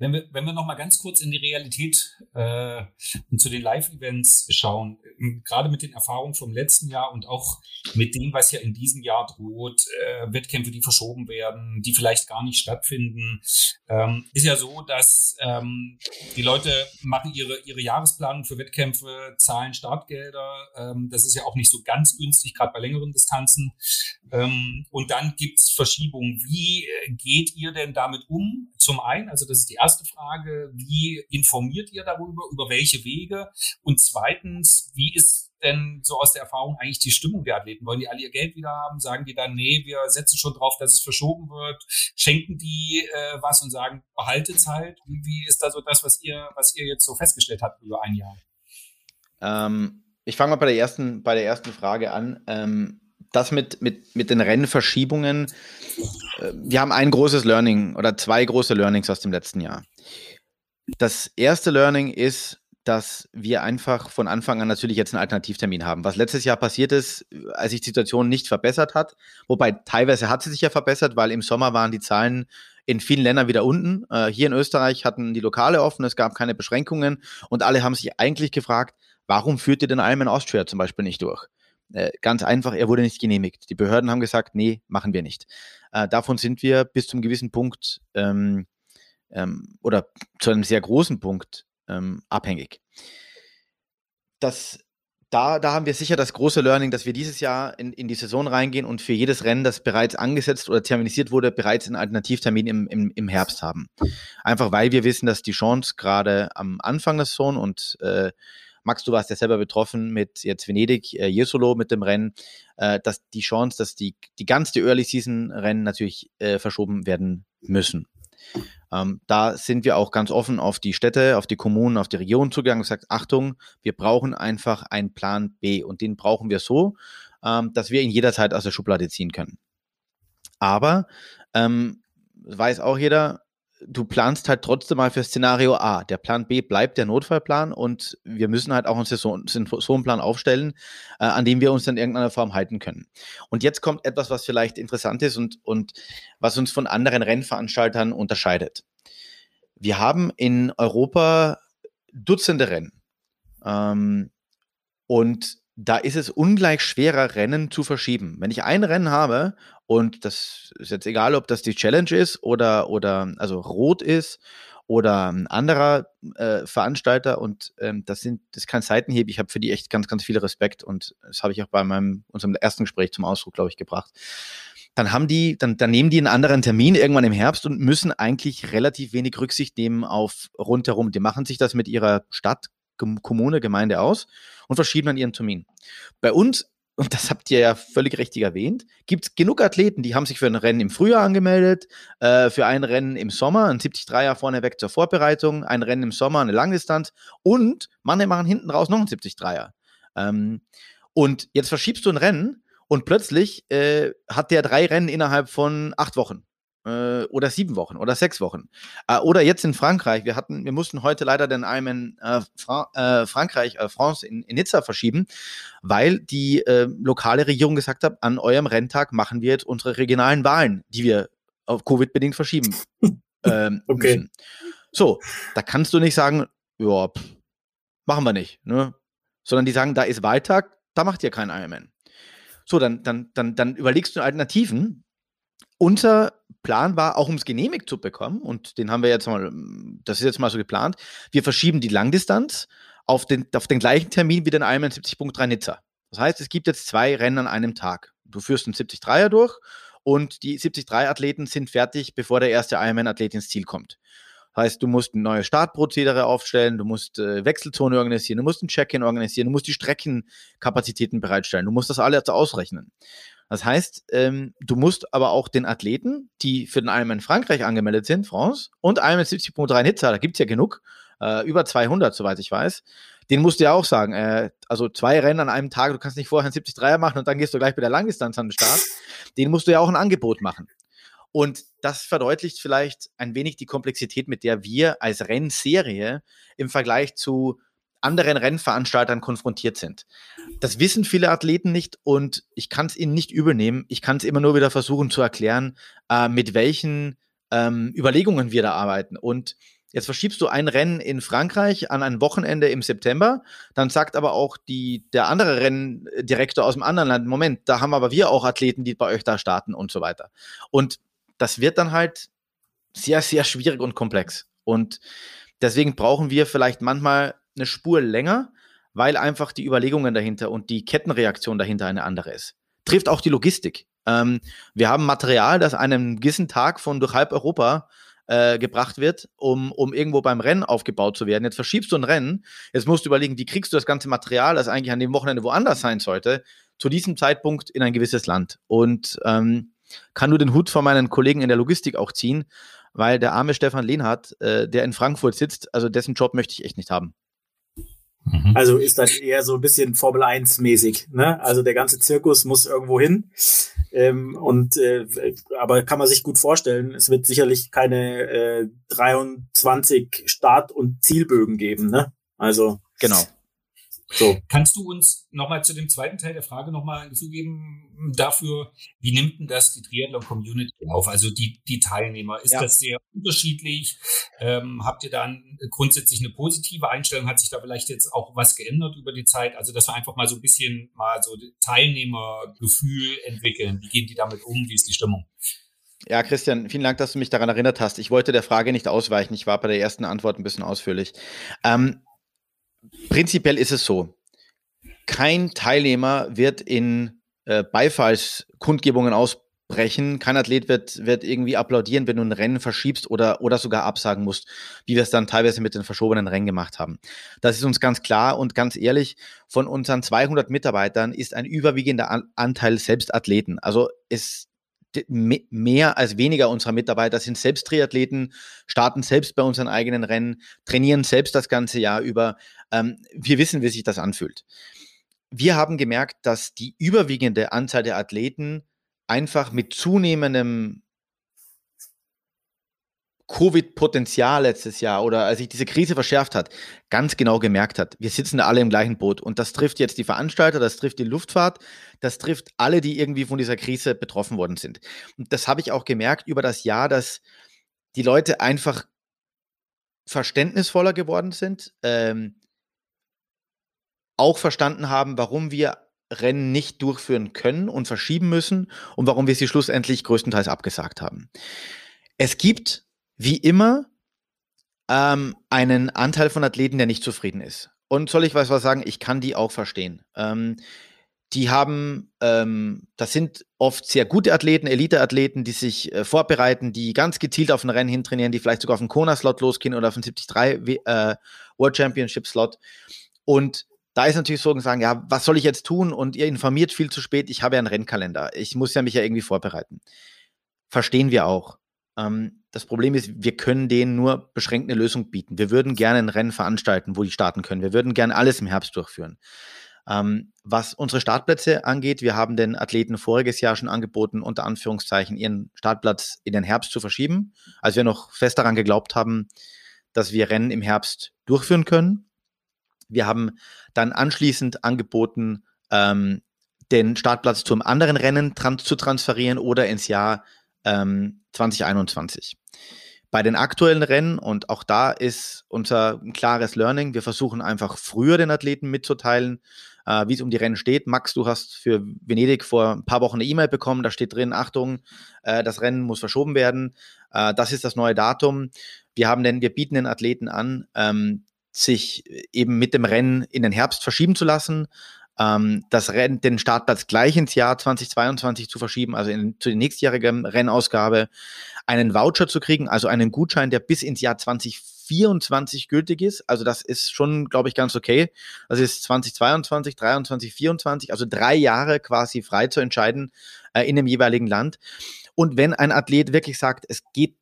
Wenn wir, wenn wir noch mal ganz kurz in die Realität äh, und zu den Live-Events schauen, ähm, gerade mit den Erfahrungen vom letzten Jahr und auch mit dem, was ja in diesem Jahr droht, äh, Wettkämpfe, die verschoben werden, die vielleicht gar nicht stattfinden, ähm, ist ja so, dass ähm, die Leute machen ihre, ihre Jahresplanung für Wettkämpfe, zahlen Startgelder. Ähm, das ist ja auch nicht so ganz günstig, gerade bei längeren Distanzen. Ähm, und dann gibt's Verschiebungen. Wie äh, geht ihr denn damit um? Zum einen, also das ist die erste Frage, wie informiert ihr darüber, über welche Wege? Und zweitens, wie ist denn so aus der Erfahrung eigentlich die Stimmung der Athleten? Wollen die alle ihr Geld wieder haben? Sagen die dann, nee, wir setzen schon drauf, dass es verschoben wird? Schenken die äh, was und sagen, behaltet halt? Wie, wie ist da so das, was ihr, was ihr jetzt so festgestellt habt über ein Jahr? Ähm, ich fange mal bei der ersten, bei der ersten Frage an. Ähm, das mit, mit, mit den Rennverschiebungen, äh, wir haben ein großes Learning oder zwei große Learnings aus dem letzten Jahr. Das erste Learning ist, dass wir einfach von Anfang an natürlich jetzt einen Alternativtermin haben. Was letztes Jahr passiert ist, als sich die Situation nicht verbessert hat, wobei teilweise hat sie sich ja verbessert, weil im Sommer waren die Zahlen in vielen Ländern wieder unten. Äh, hier in Österreich hatten die Lokale offen, es gab keine Beschränkungen und alle haben sich eigentlich gefragt, warum führt ihr den Ironman Austria zum Beispiel nicht durch? Äh, ganz einfach, er wurde nicht genehmigt. Die Behörden haben gesagt, nee, machen wir nicht. Äh, davon sind wir bis zum gewissen Punkt ähm, ähm, oder zu einem sehr großen Punkt ähm, abhängig. Das, da, da haben wir sicher das große Learning, dass wir dieses Jahr in, in die Saison reingehen und für jedes Rennen, das bereits angesetzt oder terminisiert wurde, bereits einen Alternativtermin im, im, im Herbst haben. Einfach weil wir wissen, dass die Chance gerade am Anfang der Saison und äh, Max, du warst ja selber betroffen mit jetzt Venedig, äh, Jesolo mit dem Rennen, äh, dass die Chance, dass die, die ganze Early Season Rennen natürlich äh, verschoben werden müssen. Ähm, da sind wir auch ganz offen auf die Städte, auf die Kommunen, auf die Regionen zugegangen und gesagt, Achtung, wir brauchen einfach einen Plan B und den brauchen wir so, ähm, dass wir ihn jederzeit aus der Schublade ziehen können. Aber ähm, weiß auch jeder, du planst halt trotzdem mal für Szenario A. Der Plan B bleibt der Notfallplan und wir müssen halt auch einen Saisonplan aufstellen, äh, an dem wir uns in irgendeiner Form halten können. Und jetzt kommt etwas, was vielleicht interessant ist und, und was uns von anderen Rennveranstaltern unterscheidet. Wir haben in Europa Dutzende Rennen. Ähm, und da ist es ungleich schwerer, Rennen zu verschieben. Wenn ich ein Rennen habe und das ist jetzt egal, ob das die Challenge ist oder, oder also rot ist oder ein anderer äh, Veranstalter und ähm, das sind das ist kein Seitenhieb. Ich habe für die echt ganz, ganz viel Respekt und das habe ich auch bei meinem unserem ersten Gespräch zum Ausdruck, glaube ich, gebracht. Dann haben die, dann, dann nehmen die einen anderen Termin irgendwann im Herbst und müssen eigentlich relativ wenig Rücksicht nehmen auf rundherum. Die machen sich das mit ihrer Stadt Kommune, Gemeinde aus und verschieben dann ihren Termin. Bei uns, und das habt ihr ja völlig richtig erwähnt, gibt es genug Athleten, die haben sich für ein Rennen im Frühjahr angemeldet, äh, für ein Rennen im Sommer, ein 73er vorneweg zur Vorbereitung, ein Rennen im Sommer, eine Langdistanz und manche machen hinten raus noch ein 73er. Ähm, und jetzt verschiebst du ein Rennen und plötzlich äh, hat der drei Rennen innerhalb von acht Wochen äh, oder sieben Wochen oder sechs Wochen. Äh, oder jetzt in Frankreich, wir hatten, wir mussten heute leider den Ironman äh, Fra äh, Frankreich, äh, France in, in, Nizza verschieben, weil die äh, lokale Regierung gesagt hat, an eurem Renntag machen wir jetzt unsere regionalen Wahlen, die wir auf Covid-bedingt verschieben. <laughs> ähm, okay. Müssen. So, da kannst du nicht sagen, ja, machen wir nicht. Ne? sondern die sagen, da ist Wahltag, da macht ihr keinen Ironman. So, dann, dann, dann, dann überlegst du Alternativen. Unser Plan war, auch um es genehmigt zu bekommen, und den haben wir jetzt mal, das ist jetzt mal so geplant, wir verschieben die Langdistanz auf den, auf den gleichen Termin wie den Ironman 70.3 Nizza. Das heißt, es gibt jetzt zwei Rennen an einem Tag. Du führst einen 73er durch und die 73-Athleten sind fertig, bevor der erste Ironman-Athlet ins Ziel kommt. Heißt, du musst ein neues Startprozedere aufstellen, du musst äh, Wechselzone organisieren, du musst ein Check-in organisieren, du musst die Streckenkapazitäten bereitstellen, du musst das alles ausrechnen. Das heißt, ähm, du musst aber auch den Athleten, die für den Ironman Frankreich angemeldet sind, France, und Ironman 70.3 Nizza, da gibt es ja genug, äh, über 200, soweit ich weiß, den musst du ja auch sagen, äh, also zwei Rennen an einem Tag, du kannst nicht vorher ein 73er machen und dann gehst du gleich bei der Langdistanz an den Start, den musst du ja auch ein Angebot machen. Und das verdeutlicht vielleicht ein wenig die Komplexität, mit der wir als Rennserie im Vergleich zu anderen Rennveranstaltern konfrontiert sind. Das wissen viele Athleten nicht und ich kann es ihnen nicht übernehmen. Ich kann es immer nur wieder versuchen zu erklären, äh, mit welchen ähm, Überlegungen wir da arbeiten. Und Jetzt verschiebst du ein Rennen in Frankreich an ein Wochenende im September. Dann sagt aber auch die, der andere Renndirektor aus dem anderen Land, Moment, da haben aber wir auch Athleten, die bei euch da starten und so weiter. Und das wird dann halt sehr, sehr schwierig und komplex. Und deswegen brauchen wir vielleicht manchmal eine Spur länger, weil einfach die Überlegungen dahinter und die Kettenreaktion dahinter eine andere ist. Trifft auch die Logistik. Ähm, wir haben Material, das einem gewissen Tag von durch halb Europa äh, gebracht wird, um, um irgendwo beim Rennen aufgebaut zu werden. Jetzt verschiebst du ein Rennen, jetzt musst du überlegen, wie kriegst du das ganze Material, das eigentlich an dem Wochenende woanders sein sollte, zu diesem Zeitpunkt in ein gewisses Land. Und ähm, kann nur den Hut von meinen Kollegen in der Logistik auch ziehen, weil der arme Stefan Lehnhardt, äh, der in Frankfurt sitzt, also dessen Job möchte ich echt nicht haben. Mhm. Also ist das eher so ein bisschen Formel 1 mäßig. Ne? Also der ganze Zirkus muss irgendwo hin. Ähm, und äh, aber kann man sich gut vorstellen, es wird sicherlich keine äh, 23 Start- und Zielbögen geben. Ne? Also genau. So. Kannst du uns nochmal zu dem zweiten Teil der Frage nochmal ein Gefühl geben dafür, wie nimmt denn das die Triathlon-Community auf? Also die, die Teilnehmer, ist ja. das sehr unterschiedlich? Ähm, habt ihr da grundsätzlich eine positive Einstellung? Hat sich da vielleicht jetzt auch was geändert über die Zeit? Also, dass wir einfach mal so ein bisschen mal so Teilnehmergefühl entwickeln. Wie gehen die damit um? Wie ist die Stimmung? Ja, Christian, vielen Dank, dass du mich daran erinnert hast. Ich wollte der Frage nicht ausweichen. Ich war bei der ersten Antwort ein bisschen ausführlich. Ähm, prinzipiell ist es so, kein Teilnehmer wird in äh, Beifallskundgebungen ausbrechen. Kein Athlet wird, wird irgendwie applaudieren, wenn du ein Rennen verschiebst oder, oder sogar absagen musst, wie wir es dann teilweise mit den verschobenen Rennen gemacht haben. Das ist uns ganz klar und ganz ehrlich, von unseren 200 Mitarbeitern ist ein überwiegender Anteil selbst Athleten. Also es mehr als weniger unserer Mitarbeiter sind selbst Triathleten, starten selbst bei unseren eigenen Rennen, trainieren selbst das ganze Jahr über. Ähm, wir wissen, wie sich das anfühlt. Wir haben gemerkt, dass die überwiegende Anzahl der Athleten einfach mit zunehmendem Covid-Potenzial letztes Jahr oder als sich diese Krise verschärft hat, ganz genau gemerkt hat, wir sitzen da alle im gleichen Boot. Und das trifft jetzt die Veranstalter, das trifft die Luftfahrt, das trifft alle, die irgendwie von dieser Krise betroffen worden sind. Und das habe ich auch gemerkt über das Jahr, dass die Leute einfach verständnisvoller geworden sind, ähm, auch verstanden haben, warum wir Rennen nicht durchführen können und verschieben müssen und warum wir sie schlussendlich größtenteils abgesagt haben. Es gibt wie immer ähm, einen Anteil von Athleten, der nicht zufrieden ist. Und soll ich was, sagen? Ich kann die auch verstehen. Ähm, die haben, ähm, das sind oft sehr gute Athleten, Elite-Athleten, die sich äh, vorbereiten, die ganz gezielt auf ein Rennen hintrainieren, die vielleicht sogar auf einen Kona-Slot losgehen oder auf einen 73 äh, World Championship-Slot. Und da ist natürlich so, sagen, ja, was soll ich jetzt tun? Und ihr informiert viel zu spät, ich habe ja einen Rennkalender. Ich muss ja mich ja irgendwie vorbereiten. Verstehen wir auch. Ähm, das Problem ist, wir können denen nur beschränkt eine Lösung bieten. Wir würden gerne ein Rennen veranstalten, wo die starten können. Wir würden gerne alles im Herbst durchführen. Ähm, was unsere Startplätze angeht, wir haben den Athleten voriges Jahr schon angeboten, unter Anführungszeichen ihren Startplatz in den Herbst zu verschieben, als wir noch fest daran geglaubt haben, dass wir Rennen im Herbst durchführen können. Wir haben dann anschließend angeboten, ähm, den Startplatz zum anderen Rennen trans zu transferieren oder ins Jahr ähm, 2021. Bei den aktuellen Rennen, und auch da ist unser klares Learning, wir versuchen einfach früher den Athleten mitzuteilen, äh, wie es um die Rennen steht. Max, du hast für Venedig vor ein paar Wochen eine E-Mail bekommen, da steht drin, Achtung, äh, das Rennen muss verschoben werden. Äh, das ist das neue Datum. Wir haben denn, wir bieten den Athleten an, ähm, sich eben mit dem Rennen in den Herbst verschieben zu lassen ähm, das Rennen, den Startplatz gleich ins Jahr 2022 zu verschieben, also in, zu der nächstjährigen Rennausgabe, einen Voucher zu kriegen, also einen Gutschein, der bis ins Jahr 2024 gültig ist. Also das ist schon, glaube ich, ganz okay. Das ist 2022, 23, 24, also drei Jahre quasi frei zu entscheiden äh, in dem jeweiligen Land. Und wenn ein Athlet wirklich sagt, es geht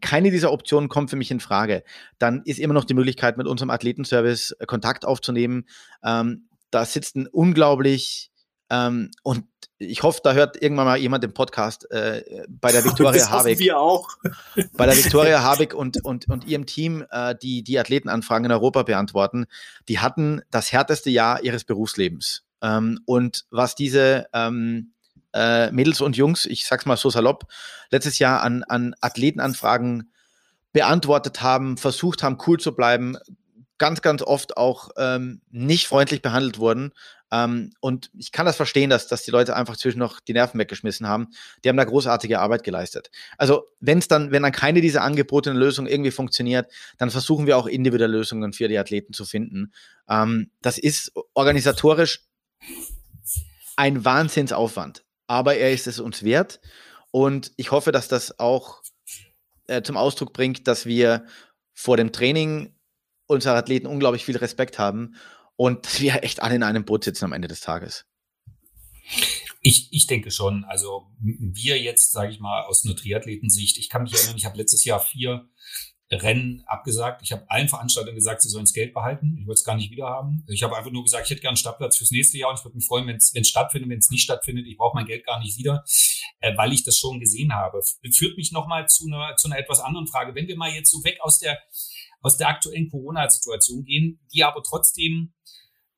keine dieser Optionen kommt für mich in Frage, dann ist immer noch die Möglichkeit, mit unserem Athletenservice äh, Kontakt aufzunehmen. Ähm, da sitzt ein unglaublich ähm, und ich hoffe, da hört irgendwann mal jemand den Podcast äh, bei der <laughs> Viktoria Habeck. Wir auch. <laughs> bei der Viktoria <laughs> Habeck und, und, und ihrem Team, äh, die die Athletenanfragen in Europa beantworten, die hatten das härteste Jahr ihres Berufslebens. Ähm, und was diese ähm, äh, Mädels und Jungs, ich sag's mal so salopp, letztes Jahr an, an Athletenanfragen beantwortet haben, versucht haben, cool zu bleiben, ganz, ganz oft auch ähm, nicht freundlich behandelt wurden. Ähm, und ich kann das verstehen, dass, dass die Leute einfach zwischen noch die Nerven weggeschmissen haben. Die haben da großartige Arbeit geleistet. Also, wenn es dann, wenn dann keine dieser angebotenen Lösungen irgendwie funktioniert, dann versuchen wir auch individuelle Lösungen für die Athleten zu finden. Ähm, das ist organisatorisch ein Wahnsinnsaufwand. Aber er ist es uns wert. Und ich hoffe, dass das auch äh, zum Ausdruck bringt, dass wir vor dem Training unsere Athleten unglaublich viel Respekt haben und wir echt alle in einem Boot sitzen am Ende des Tages. Ich, ich denke schon. Also wir jetzt, sage ich mal, aus einer Triathletensicht, ich kann mich erinnern, ich habe letztes Jahr vier Rennen abgesagt. Ich habe allen Veranstaltern gesagt, sie sollen das Geld behalten. Ich wollte es gar nicht wieder haben. Ich habe einfach nur gesagt, ich hätte gerne einen Startplatz fürs nächste Jahr und ich würde mich freuen, wenn es stattfindet. Wenn es nicht stattfindet, ich brauche mein Geld gar nicht wieder, äh, weil ich das schon gesehen habe. Führt mich nochmal zu einer, zu einer etwas anderen Frage. Wenn wir mal jetzt so weg aus der aus der aktuellen Corona-Situation gehen, die aber trotzdem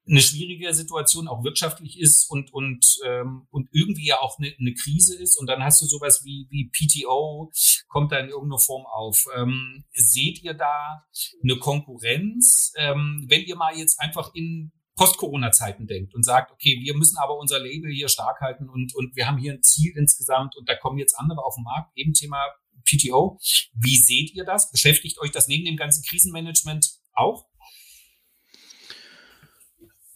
eine schwierige Situation auch wirtschaftlich ist und und ähm, und irgendwie ja auch eine, eine Krise ist und dann hast du sowas wie wie PTO kommt da in irgendeiner Form auf. Ähm, seht ihr da eine Konkurrenz, ähm, wenn ihr mal jetzt einfach in Post-Corona-Zeiten denkt und sagt, okay, wir müssen aber unser Label hier stark halten und und wir haben hier ein Ziel insgesamt und da kommen jetzt andere auf den Markt, eben Thema PTO. Wie seht ihr das? Beschäftigt euch das neben dem ganzen Krisenmanagement auch?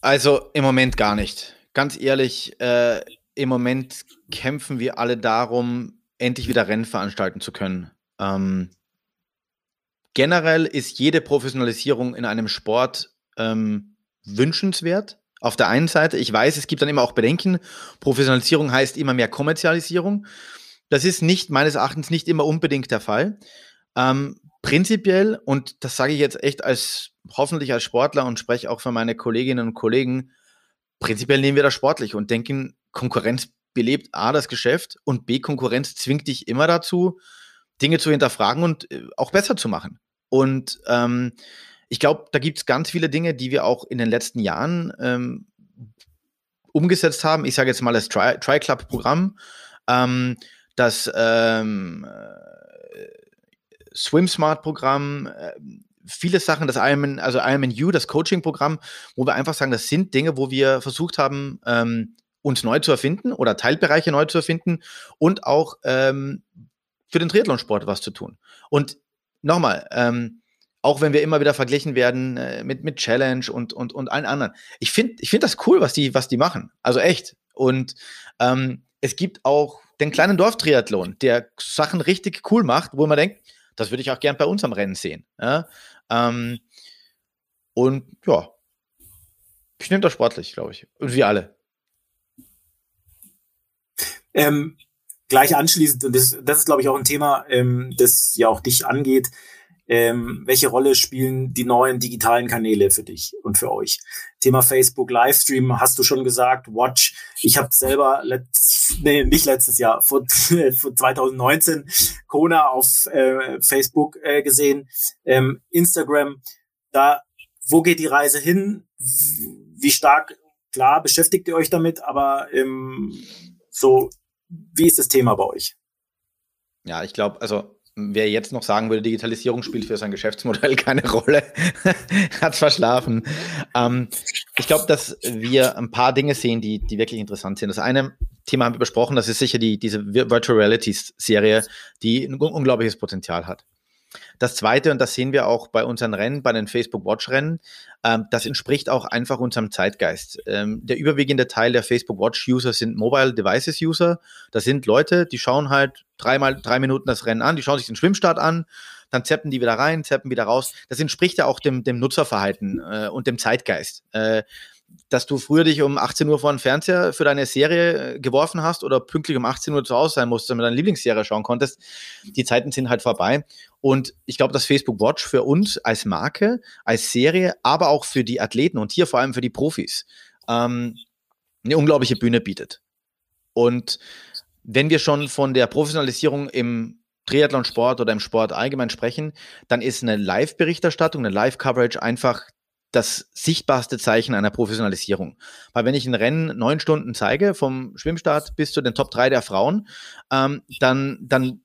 Also im Moment gar nicht. Ganz ehrlich, äh, im Moment kämpfen wir alle darum, endlich wieder Rennen veranstalten zu können. Ähm, generell ist jede Professionalisierung in einem Sport ähm, wünschenswert. Auf der einen Seite, ich weiß, es gibt dann immer auch Bedenken. Professionalisierung heißt immer mehr Kommerzialisierung. Das ist nicht, meines Erachtens, nicht immer unbedingt der Fall. Ähm, prinzipiell, und das sage ich jetzt echt als, hoffentlich als Sportler und spreche auch für meine Kolleginnen und Kollegen, prinzipiell nehmen wir das sportlich und denken, Konkurrenz belebt A, das Geschäft und B, Konkurrenz zwingt dich immer dazu, Dinge zu hinterfragen und äh, auch besser zu machen. Und ähm, ich glaube, da gibt es ganz viele Dinge, die wir auch in den letzten Jahren ähm, umgesetzt haben. Ich sage jetzt mal das Tri-Club-Programm. ähm, das ähm, äh, Swim Smart Programm, äh, viele Sachen, das Ironman, also Ironman U, das Coaching Programm, wo wir einfach sagen, das sind Dinge, wo wir versucht haben, ähm, uns neu zu erfinden oder Teilbereiche neu zu erfinden und auch ähm, für den Triathlonsport was zu tun. Und nochmal, ähm, auch wenn wir immer wieder verglichen werden äh, mit, mit Challenge und, und, und allen anderen. Ich finde ich find das cool, was die, was die machen. Also echt. Und ähm, es gibt auch den kleinen Dorftriathlon, der Sachen richtig cool macht, wo man denkt, das würde ich auch gern bei uns am Rennen sehen. Ja? Ähm, und ja, ich nehme das sportlich, glaube ich. Und wir alle. Ähm, gleich anschließend, und das, das ist, glaube ich, auch ein Thema, ähm, das ja auch dich angeht, ähm, welche Rolle spielen die neuen digitalen Kanäle für dich und für euch? Thema Facebook Livestream hast du schon gesagt, Watch. Ich habe selber letzt, nee, nicht letztes Jahr, vor, <laughs> vor 2019 Kona auf äh, Facebook äh, gesehen, ähm, Instagram. Da, wo geht die Reise hin? Wie stark? Klar, beschäftigt ihr euch damit, aber ähm, so, wie ist das Thema bei euch? Ja, ich glaube, also wer jetzt noch sagen würde, Digitalisierung spielt für sein Geschäftsmodell keine Rolle, <laughs> hat verschlafen. Ähm, ich glaube, dass wir ein paar Dinge sehen, die, die wirklich interessant sind. Das eine Thema haben wir besprochen, das ist sicher die, diese Virtual Realities Serie, die ein unglaubliches Potenzial hat. Das Zweite, und das sehen wir auch bei unseren Rennen, bei den Facebook Watch Rennen, ähm, das entspricht auch einfach unserem Zeitgeist. Ähm, der überwiegende Teil der Facebook Watch User sind Mobile Devices User. Das sind Leute, die schauen halt dreimal drei Minuten das Rennen an, die schauen sich den Schwimmstart an, dann zappen die wieder rein, zappen wieder raus. Das entspricht ja auch dem, dem Nutzerverhalten äh, und dem Zeitgeist. Äh, dass du früher dich um 18 Uhr vor den Fernseher für deine Serie äh, geworfen hast oder pünktlich um 18 Uhr zu Hause sein musst, damit du deine Lieblingsserie schauen konntest. Die Zeiten sind halt vorbei. Und ich glaube, dass Facebook Watch für uns als Marke, als Serie, aber auch für die Athleten und hier vor allem für die Profis ähm, eine unglaubliche Bühne bietet. Und wenn wir schon von der Professionalisierung im Triathlon-Sport oder im Sport allgemein sprechen, dann ist eine Live-Berichterstattung, eine Live-Coverage einfach das sichtbarste Zeichen einer Professionalisierung. Weil wenn ich ein Rennen neun Stunden zeige, vom Schwimmstart bis zu den Top 3 der Frauen, ähm, dann, dann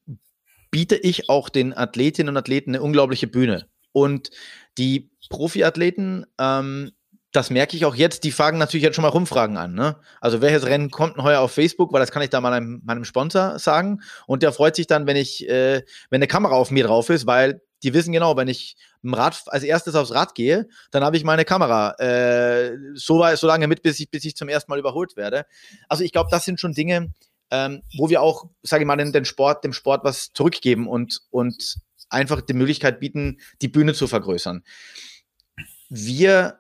biete ich auch den Athletinnen und Athleten eine unglaubliche Bühne. Und die Profiathleten, ähm, das merke ich auch jetzt, die fragen natürlich jetzt schon mal Rumfragen an. Ne? Also welches Rennen kommt denn heuer auf Facebook, weil das kann ich da mal meinem, meinem Sponsor sagen. Und der freut sich dann, wenn ich, äh, wenn eine Kamera auf mir drauf ist, weil die wissen genau, wenn ich Rad als erstes aufs Rad gehe, dann habe ich meine Kamera äh, so, so lange mit, bis ich, bis ich zum ersten Mal überholt werde. Also ich glaube, das sind schon Dinge, ähm, wo wir auch, sage ich mal, den, den Sport, dem Sport was zurückgeben und, und einfach die Möglichkeit bieten, die Bühne zu vergrößern. Wir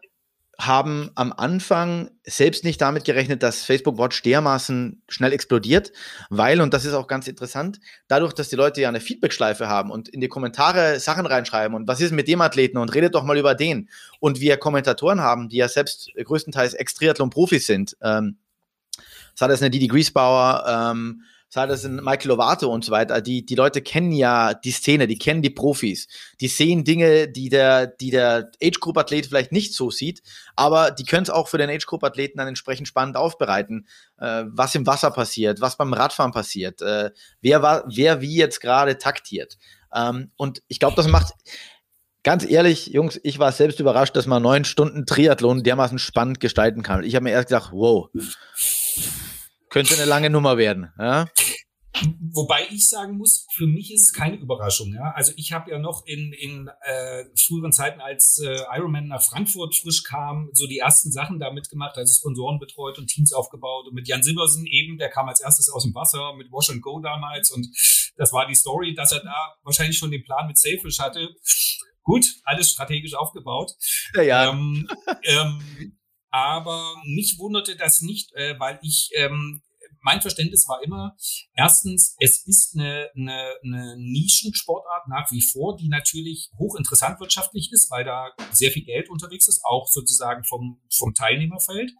haben am Anfang selbst nicht damit gerechnet, dass Facebook Watch dermaßen schnell explodiert, weil, und das ist auch ganz interessant, dadurch, dass die Leute ja eine Feedback-Schleife haben und in die Kommentare Sachen reinschreiben und was ist mit dem Athleten und redet doch mal über den. Und wir Kommentatoren haben, die ja selbst größtenteils Ex-Triathlon-Profis sind, ähm, sei das eine Didi Griesbauer, ähm, sei das ein Michael Lovato und so weiter, die, die Leute kennen ja die Szene, die kennen die Profis, die sehen Dinge, die der, die der Age-Group-Athlet vielleicht nicht so sieht, aber die können es auch für den Age-Group-Athleten dann entsprechend spannend aufbereiten, äh, was im Wasser passiert, was beim Radfahren passiert, äh, wer, war, wer wie jetzt gerade taktiert. Ähm, und ich glaube, das macht, ganz ehrlich, Jungs, ich war selbst überrascht, dass man neun Stunden Triathlon dermaßen spannend gestalten kann. Ich habe mir erst gedacht, wow, könnte eine lange Nummer werden. Ja? Wobei ich sagen muss, für mich ist es keine Überraschung. Ja? Also ich habe ja noch in, in äh, früheren Zeiten, als äh, Ironman nach Frankfurt frisch kam, so die ersten Sachen da mitgemacht, also Sponsoren betreut und Teams aufgebaut. Und mit Jan Silbersen eben, der kam als erstes aus dem Wasser mit Wash and Go damals. Und das war die Story, dass er da wahrscheinlich schon den Plan mit Sailfish hatte Gut, alles strategisch aufgebaut. Ja, ja. Ähm, ähm, aber mich wunderte das nicht, äh, weil ich ähm, mein Verständnis war immer, erstens, es ist eine, eine, eine Nischensportart nach wie vor, die natürlich hochinteressant wirtschaftlich ist, weil da sehr viel Geld unterwegs ist, auch sozusagen vom, vom Teilnehmerfeld.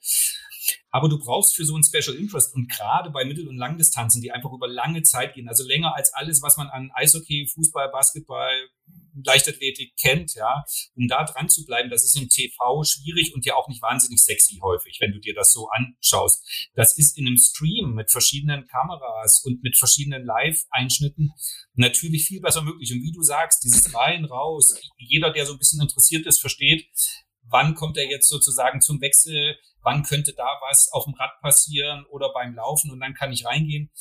Aber du brauchst für so ein Special Interest und gerade bei Mittel- und Langdistanzen, die einfach über lange Zeit gehen, also länger als alles, was man an Eishockey, Fußball, Basketball, Leichtathletik kennt, ja, um da dran zu bleiben, das ist im TV schwierig und ja auch nicht wahnsinnig sexy häufig, wenn du dir das so anschaust. Das ist in einem Stream mit verschiedenen Kameras und mit verschiedenen Live-Einschnitten natürlich viel besser möglich. Und wie du sagst, dieses rein, raus, jeder, der so ein bisschen interessiert ist, versteht, wann kommt er jetzt sozusagen zum Wechsel, wann könnte da was auf dem Rad passieren oder beim Laufen und dann kann ich reingehen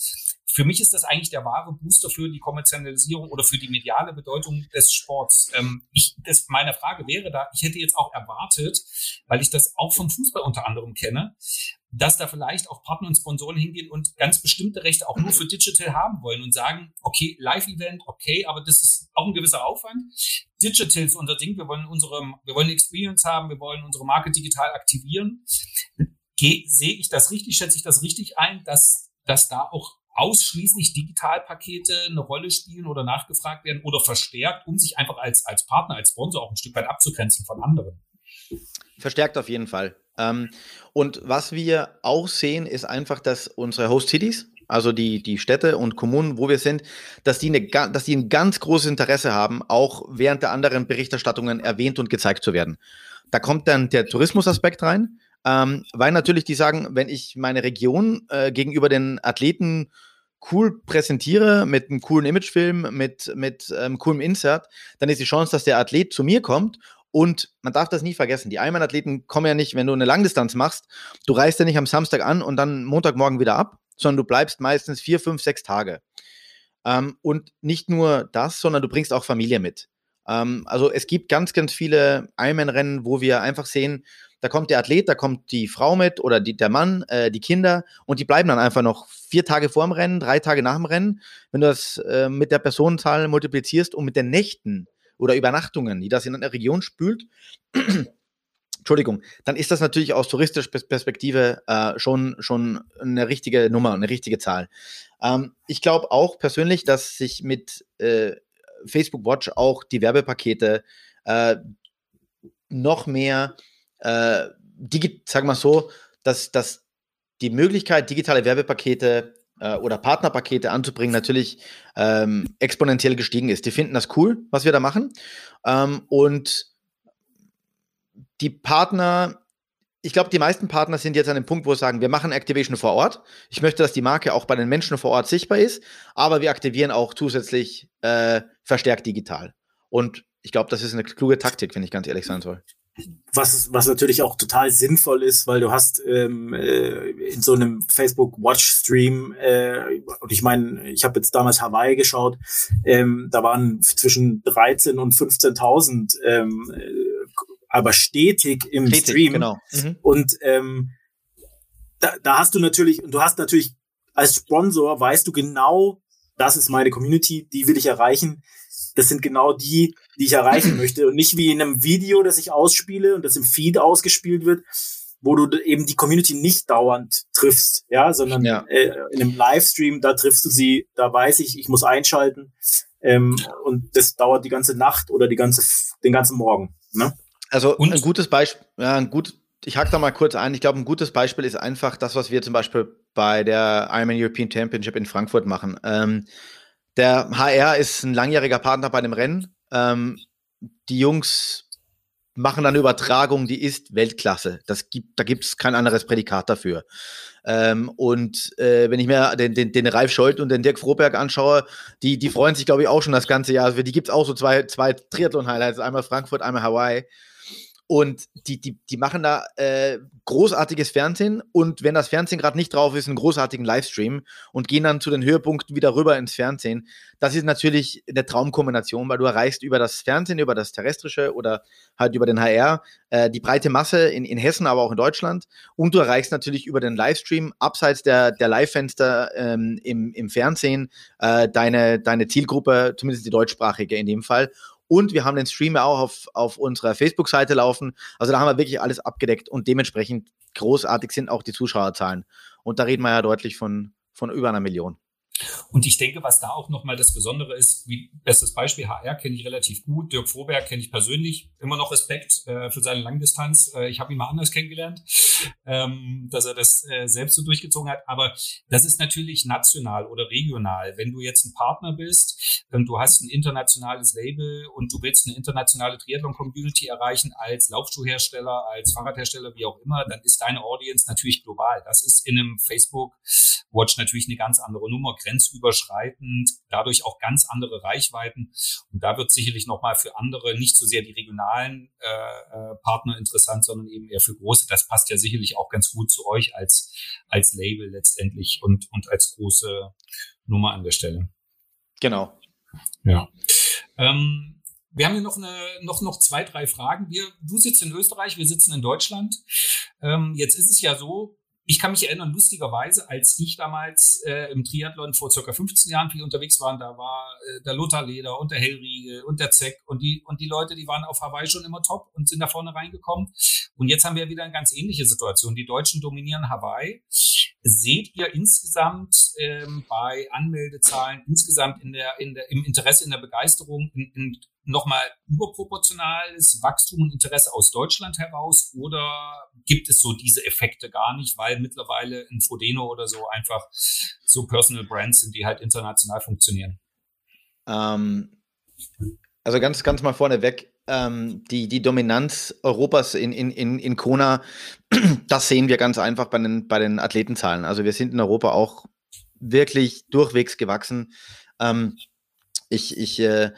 für mich ist das eigentlich der wahre Booster für die Kommerzialisierung oder für die mediale Bedeutung des Sports. Ähm, ich, das, meine Frage wäre da, ich hätte jetzt auch erwartet, weil ich das auch vom Fußball unter anderem kenne, dass da vielleicht auch Partner und Sponsoren hingehen und ganz bestimmte Rechte auch nur für Digital haben wollen und sagen, okay, Live-Event, okay, aber das ist auch ein gewisser Aufwand. Digital ist unser Ding, wir wollen unsere, wir wollen Experience haben, wir wollen unsere Marke digital aktivieren. sehe ich das richtig, schätze ich das richtig ein, dass, dass da auch ausschließlich Digitalpakete eine Rolle spielen oder nachgefragt werden oder verstärkt, um sich einfach als, als Partner, als Sponsor auch ein Stück weit abzugrenzen von anderen? Verstärkt auf jeden Fall. Ähm, und was wir auch sehen, ist einfach, dass unsere Host Cities, also die, die Städte und Kommunen, wo wir sind, dass die, eine, dass die ein ganz großes Interesse haben, auch während der anderen Berichterstattungen erwähnt und gezeigt zu werden. Da kommt dann der Tourismusaspekt rein, ähm, weil natürlich die sagen, wenn ich meine Region äh, gegenüber den Athleten cool präsentiere mit einem coolen Imagefilm, mit, mit ähm, coolem Insert, dann ist die Chance, dass der Athlet zu mir kommt und man darf das nie vergessen. Die Ironman-Athleten kommen ja nicht, wenn du eine Langdistanz machst, du reist ja nicht am Samstag an und dann Montagmorgen wieder ab, sondern du bleibst meistens vier, fünf, sechs Tage. Ähm, und nicht nur das, sondern du bringst auch Familie mit. Ähm, also es gibt ganz, ganz viele Ironman-Rennen, wo wir einfach sehen, da kommt der Athlet, da kommt die Frau mit oder die, der Mann, äh, die Kinder und die bleiben dann einfach noch vier Tage vor dem Rennen, drei Tage nach dem Rennen. Wenn du das äh, mit der Personenzahl multiplizierst und mit den Nächten oder Übernachtungen, die das in einer Region spült, <clears throat> Entschuldigung, dann ist das natürlich aus touristischer Perspektive äh, schon, schon eine richtige Nummer, eine richtige Zahl. Ähm, ich glaube auch persönlich, dass sich mit äh, Facebook Watch auch die Werbepakete äh, noch mehr, äh, sagen wir so, dass, dass die Möglichkeit, digitale Werbepakete äh, oder Partnerpakete anzubringen, natürlich ähm, exponentiell gestiegen ist. Die finden das cool, was wir da machen. Ähm, und die Partner ich glaube, die meisten Partner sind jetzt an dem Punkt, wo sie sagen, wir machen Activation vor Ort. Ich möchte, dass die Marke auch bei den Menschen vor Ort sichtbar ist, aber wir aktivieren auch zusätzlich äh, verstärkt digital. Und ich glaube, das ist eine kluge Taktik, wenn ich ganz ehrlich sein soll. Was, was natürlich auch total sinnvoll ist, weil du hast ähm, äh, in so einem Facebook Watch Stream, äh, und ich meine, ich habe jetzt damals Hawaii geschaut, ähm, da waren zwischen 13 und 15.000 ähm, aber stetig im stetig, Stream. Genau. Mhm. Und ähm, da, da hast du natürlich, du hast natürlich als Sponsor weißt du genau, das ist meine Community, die will ich erreichen. Das sind genau die, die ich erreichen <clears throat> möchte. Und nicht wie in einem Video, das ich ausspiele und das im Feed ausgespielt wird, wo du eben die Community nicht dauernd triffst, ja, sondern ja. Äh, in einem Livestream, da triffst du sie, da weiß ich, ich muss einschalten. Ähm, und das dauert die ganze Nacht oder die ganze, den ganzen Morgen. Ne? Also und? ein gutes Beispiel, ja, ein gut, ich hack da mal kurz ein. Ich glaube, ein gutes Beispiel ist einfach das, was wir zum Beispiel bei der Ironman European Championship in Frankfurt machen. Ähm, der HR ist ein langjähriger Partner bei dem Rennen. Ähm, die Jungs machen dann eine Übertragung, die ist Weltklasse. Das gibt, da gibt es kein anderes Prädikat dafür. Ähm, und äh, wenn ich mir den, den, den Ralf Scholz und den Dirk Froberg anschaue, die, die freuen sich, glaube ich, auch schon das ganze Jahr. Die gibt es auch so zwei, zwei Triathlon-Highlights, einmal Frankfurt, einmal Hawaii. Und die, die, die machen da äh, großartiges Fernsehen und wenn das Fernsehen gerade nicht drauf ist, einen großartigen Livestream und gehen dann zu den Höhepunkten wieder rüber ins Fernsehen. Das ist natürlich eine Traumkombination, weil du erreichst über das Fernsehen, über das Terrestrische oder halt über den HR äh, die breite Masse in, in Hessen, aber auch in Deutschland. Und du erreichst natürlich über den Livestream, abseits der, der Live-Fenster ähm, im, im Fernsehen, äh, deine, deine Zielgruppe, zumindest die deutschsprachige in dem Fall. Und wir haben den Stream auch auf, auf unserer Facebook-Seite laufen. Also da haben wir wirklich alles abgedeckt und dementsprechend großartig sind auch die Zuschauerzahlen. Und da reden wir ja deutlich von, von über einer Million. Und ich denke, was da auch nochmal das Besondere ist, wie bestes Beispiel HR kenne ich relativ gut, Dirk Froberg kenne ich persönlich, immer noch Respekt äh, für seine Langdistanz. Äh, ich habe ihn mal anders kennengelernt, ähm, dass er das äh, selbst so durchgezogen hat. Aber das ist natürlich national oder regional. Wenn du jetzt ein Partner bist, ähm, du hast ein internationales Label und du willst eine internationale Triathlon-Community erreichen als Laufschuhhersteller, als Fahrradhersteller, wie auch immer, dann ist deine Audience natürlich global. Das ist in einem Facebook Watch natürlich eine ganz andere Nummer grenzüberschreitend, dadurch auch ganz andere Reichweiten. Und da wird sicherlich nochmal für andere nicht so sehr die regionalen äh, äh, Partner interessant, sondern eben eher für große. Das passt ja sicherlich auch ganz gut zu euch als, als Label letztendlich und, und als große Nummer an der Stelle. Genau. Ja. Ähm, wir haben hier noch, eine, noch, noch zwei, drei Fragen. Wir, du sitzt in Österreich, wir sitzen in Deutschland. Ähm, jetzt ist es ja so, ich kann mich erinnern, lustigerweise, als ich damals äh, im Triathlon vor circa 15 Jahren viel unterwegs war, da war äh, der Lothar Leder und der Hellriegel und der Zeck und die, und die Leute, die waren auf Hawaii schon immer top und sind da vorne reingekommen. Und jetzt haben wir wieder eine ganz ähnliche Situation. Die Deutschen dominieren Hawaii. Seht ihr insgesamt ähm, bei Anmeldezahlen, insgesamt in der, in der, im Interesse, in der Begeisterung, in, in nochmal überproportionales Wachstum und Interesse aus Deutschland heraus oder gibt es so diese Effekte gar nicht, weil mittlerweile in Frodeno oder so einfach so Personal Brands sind, die halt international funktionieren? Ähm, also ganz, ganz mal vorneweg, ähm, die, die Dominanz Europas in, in, in, in Kona, <clears throat> das sehen wir ganz einfach bei den, bei den Athletenzahlen. Also wir sind in Europa auch wirklich durchwegs gewachsen. Ähm, ich ich äh,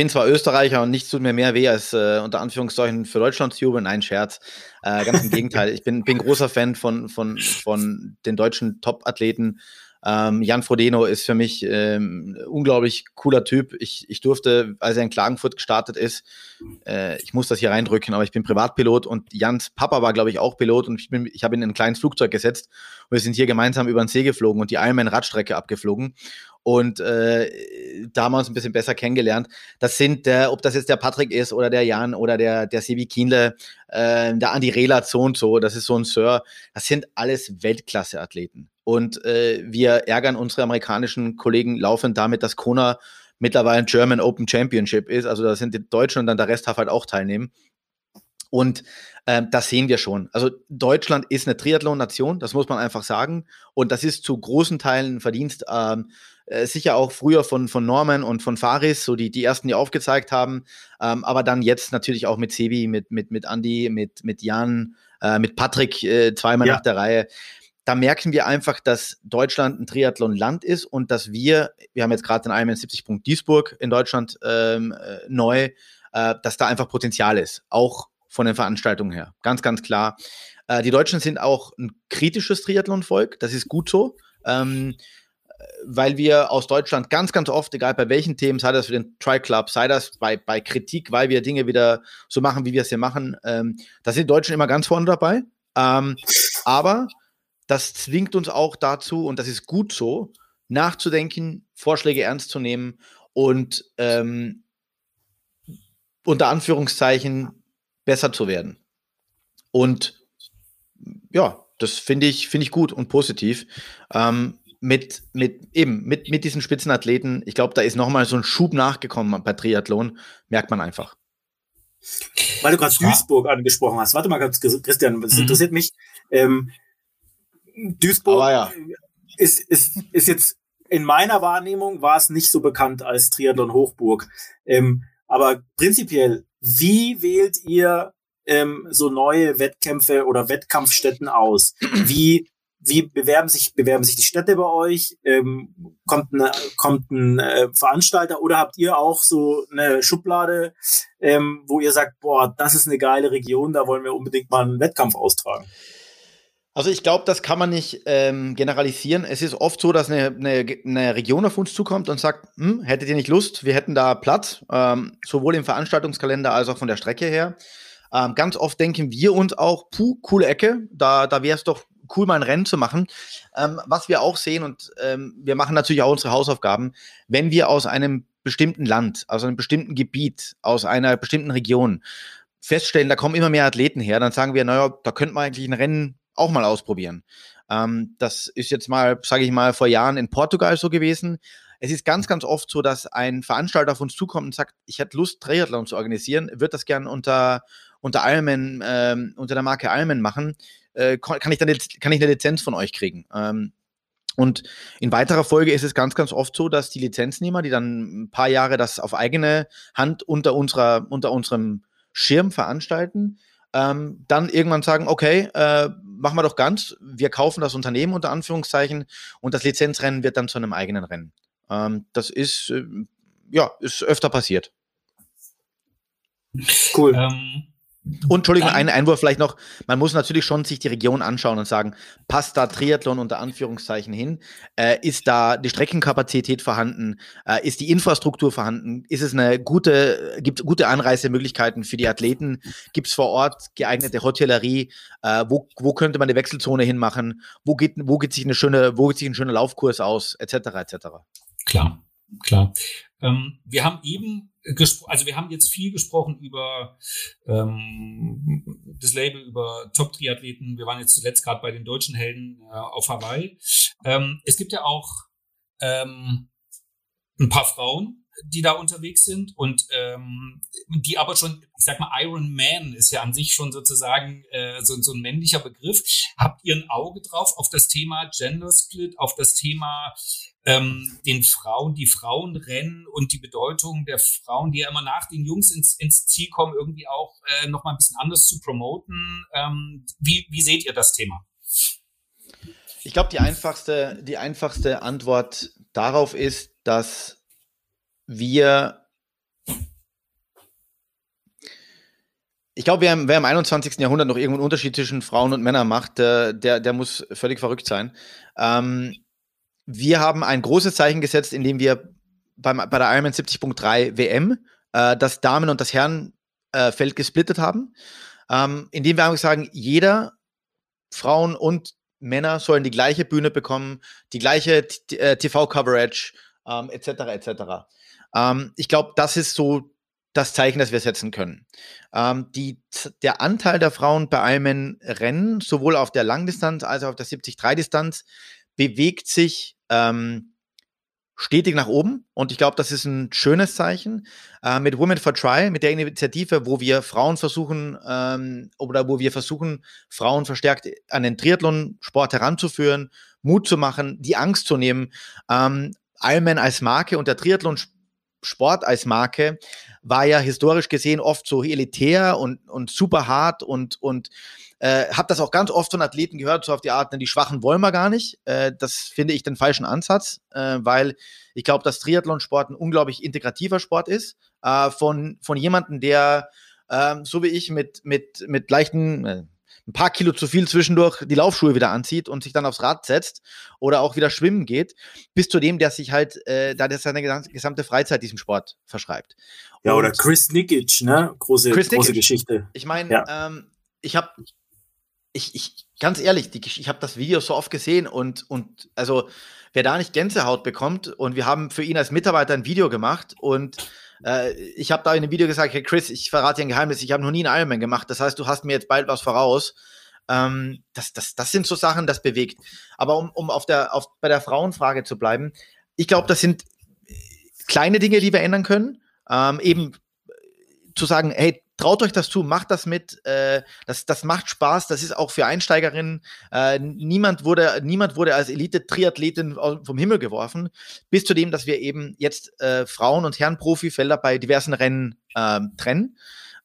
bin zwar Österreicher und nichts tut mir mehr weh, als äh, unter Anführungszeichen für Deutschland zu jubeln. Nein, Scherz. Äh, ganz im Gegenteil. Ich bin, bin großer Fan von, von, von den deutschen Top-Athleten. Ähm, Jan Frodeno ist für mich ähm, unglaublich cooler Typ. Ich, ich durfte, als er in Klagenfurt gestartet ist, äh, ich muss das hier reindrücken, aber ich bin Privatpilot und Jans Papa war, glaube ich, auch Pilot und ich, ich habe ihn in ein kleines Flugzeug gesetzt und wir sind hier gemeinsam über den See geflogen und die Ironman-Radstrecke abgeflogen und äh, da haben wir uns ein bisschen besser kennengelernt. Das sind, der, ob das jetzt der Patrick ist oder der Jan oder der, der Sebi Kienle, äh, der Andi Rehler, so und so, das ist so ein Sir, das sind alles Weltklasse-Athleten. Und äh, wir ärgern unsere amerikanischen Kollegen laufend damit, dass Kona mittlerweile ein German Open Championship ist. Also da sind die Deutschen und dann der Rest darf halt auch teilnehmen. Und ähm, das sehen wir schon. Also Deutschland ist eine Triathlon-Nation, das muss man einfach sagen. Und das ist zu großen Teilen Verdienst ähm, äh, sicher auch früher von, von Norman und von Faris, so die, die ersten, die aufgezeigt haben. Ähm, aber dann jetzt natürlich auch mit Sebi, mit, mit, mit Andy, mit, mit Jan, äh, mit Patrick äh, zweimal ja. nach der Reihe. Da merken wir einfach, dass Deutschland ein Triathlon-Land ist und dass wir, wir haben jetzt gerade den Ironman 70 Punkt Duisburg in Deutschland ähm, äh, neu, äh, dass da einfach Potenzial ist, auch von den Veranstaltungen her. Ganz, ganz klar. Die Deutschen sind auch ein kritisches Triathlon-Volk, das ist gut so. Ähm, weil wir aus Deutschland ganz, ganz oft, egal bei welchen Themen, sei das für den Tri-Club, sei das bei, bei Kritik, weil wir Dinge wieder so machen, wie wir es hier machen, ähm, da sind die Deutschen immer ganz vorne dabei. Ähm, aber das zwingt uns auch dazu, und das ist gut so, nachzudenken, Vorschläge ernst zu nehmen und ähm, unter Anführungszeichen besser zu werden. Und ja, das finde ich, finde ich gut und positiv. Ähm, mit, mit, eben, mit, mit diesen Spitzenathleten, ich glaube, da ist nochmal so ein Schub nachgekommen bei Triathlon, merkt man einfach. Weil du gerade Duisburg angesprochen hast. Warte mal ganz, Christian, das mhm. interessiert mich. Ähm, Duisburg ja. ist, ist, ist jetzt in meiner Wahrnehmung war es nicht so bekannt als Triathlon Hochburg. Ähm, aber prinzipiell, wie wählt ihr ähm, so neue Wettkämpfe oder Wettkampfstätten aus? Wie wie bewerben sich, bewerben sich die Städte bei euch? Ähm, kommt, eine, kommt ein äh, Veranstalter oder habt ihr auch so eine Schublade, ähm, wo ihr sagt, boah, das ist eine geile Region, da wollen wir unbedingt mal einen Wettkampf austragen? Also ich glaube, das kann man nicht ähm, generalisieren. Es ist oft so, dass eine, eine, eine, Region auf uns zukommt und sagt, hm, hättet ihr nicht Lust, wir hätten da Platz, ähm, sowohl im Veranstaltungskalender als auch von der Strecke her. Ähm, ganz oft denken wir uns auch, puh, coole Ecke, da, da wäre es doch cool, mal ein Rennen zu machen. Ähm, was wir auch sehen, und ähm, wir machen natürlich auch unsere Hausaufgaben, wenn wir aus einem bestimmten Land, aus einem bestimmten Gebiet, aus einer bestimmten Region feststellen, da kommen immer mehr Athleten her, dann sagen wir, naja, da könnte man eigentlich ein Rennen auch mal ausprobieren. Ähm, das ist jetzt mal, sage ich mal, vor Jahren in Portugal so gewesen. Es ist ganz, ganz oft so, dass ein Veranstalter auf uns zukommt und sagt, ich hätte Lust, Triathlon zu organisieren, wird das gern unter, unter Ironman, ähm, unter der Marke Ironman machen äh, kann, ich dann kann ich eine Lizenz von euch kriegen. Ähm, und in weiterer Folge ist es ganz, ganz oft so, dass die Lizenznehmer, die dann ein paar Jahre das auf eigene Hand unter, unserer, unter unserem Schirm veranstalten, ähm, dann irgendwann sagen, okay, äh, machen wir doch ganz, wir kaufen das Unternehmen unter Anführungszeichen und das Lizenzrennen wird dann zu einem eigenen Rennen. Ähm, das ist, äh, ja, ist öfter passiert. Cool. Ähm, und Entschuldigung, ein Einwurf vielleicht noch. Man muss natürlich schon sich die Region anschauen und sagen, passt da Triathlon unter Anführungszeichen hin? Äh, ist da die Streckenkapazität vorhanden? Äh, ist die Infrastruktur vorhanden? Ist es eine gute, gibt es gute Anreisemöglichkeiten für die Athleten? Gibt es vor Ort geeignete Hotellerie? Äh, wo, wo könnte man eine Wechselzone hinmachen? Wo geht, wo geht sich eine schöne, wo geht sich ein schöner Laufkurs aus? Etc. etc. Klar, klar. Ähm, wir haben eben also wir haben jetzt viel gesprochen über ähm, das Label, über Top-Triathleten. Wir waren jetzt zuletzt gerade bei den deutschen Helden äh, auf Hawaii. Ähm, es gibt ja auch ähm, ein paar Frauen, die da unterwegs sind und ähm, die aber schon, ich sag mal, Iron Man ist ja an sich schon sozusagen äh, so, so ein männlicher Begriff. Habt ihr ein Auge drauf auf das Thema Gender Split, auf das Thema ähm, den Frauen, die Frauen rennen und die Bedeutung der Frauen, die ja immer nach den Jungs ins, ins Ziel kommen, irgendwie auch äh, noch mal ein bisschen anders zu promoten. Ähm, wie, wie seht ihr das Thema? Ich glaube, die einfachste, die einfachste Antwort darauf ist, dass wir ich glaube, wer, wer, im 21. Jahrhundert noch irgendeinen Unterschied zwischen Frauen und Männern macht, der, der, der muss völlig verrückt sein. Ähm, wir haben ein großes Zeichen gesetzt, indem wir beim, bei der Ironman 70.3 WM äh, das Damen- und das Herrenfeld äh, gesplittet haben, ähm, indem wir einfach sagen, jeder, Frauen und Männer sollen die gleiche Bühne bekommen, die gleiche TV-Coverage, äh, ähm, etc. etc. Ähm, ich glaube, das ist so das Zeichen, das wir setzen können. Ähm, die, der Anteil der Frauen bei Ironman-Rennen, sowohl auf der Langdistanz als auch auf der 70-3-Distanz, bewegt sich ähm, stetig nach oben und ich glaube, das ist ein schönes Zeichen. Äh, mit Women for Try, mit der Initiative, wo wir Frauen versuchen ähm, oder wo wir versuchen, Frauen verstärkt an den Triathlon-Sport heranzuführen, Mut zu machen, die Angst zu nehmen. Ähm, Ironman als Marke und der Triathlon-Sport als Marke war ja historisch gesehen oft so elitär und, und super hart und, und äh, habe das auch ganz oft von Athleten gehört, so auf die Art, die Schwachen wollen wir gar nicht. Äh, das finde ich den falschen Ansatz, äh, weil ich glaube, dass Triathlonsport ein unglaublich integrativer Sport ist. Äh, von, von jemandem, der äh, so wie ich mit, mit, mit leichten, äh, ein paar Kilo zu viel zwischendurch die Laufschuhe wieder anzieht und sich dann aufs Rad setzt oder auch wieder schwimmen geht, bis zu dem, der sich halt, äh, da der seine gesamte Freizeit diesem Sport verschreibt. Ja, und oder Chris Nikic, ne? Große, Chris große Geschichte. Ich meine, ja. ähm, ich habe ich, ich, ganz ehrlich, die, ich habe das Video so oft gesehen und, und also wer da nicht Gänsehaut bekommt und wir haben für ihn als Mitarbeiter ein Video gemacht und äh, ich habe da in dem Video gesagt, hey Chris, ich verrate dir ein Geheimnis, ich habe noch nie einen Ironman gemacht, das heißt, du hast mir jetzt bald was voraus. Ähm, das, das, das sind so Sachen, das bewegt. Aber um, um auf der, auf, bei der Frauenfrage zu bleiben, ich glaube, das sind kleine Dinge, die wir ändern können. Ähm, eben zu sagen, hey, traut euch das zu, macht das mit. Äh, das, das macht Spaß. Das ist auch für Einsteigerinnen. Äh, niemand wurde, niemand wurde als Elite-Triathletin vom Himmel geworfen. Bis zu dem, dass wir eben jetzt äh, Frauen- und Herren-Profifelder bei diversen Rennen äh, trennen.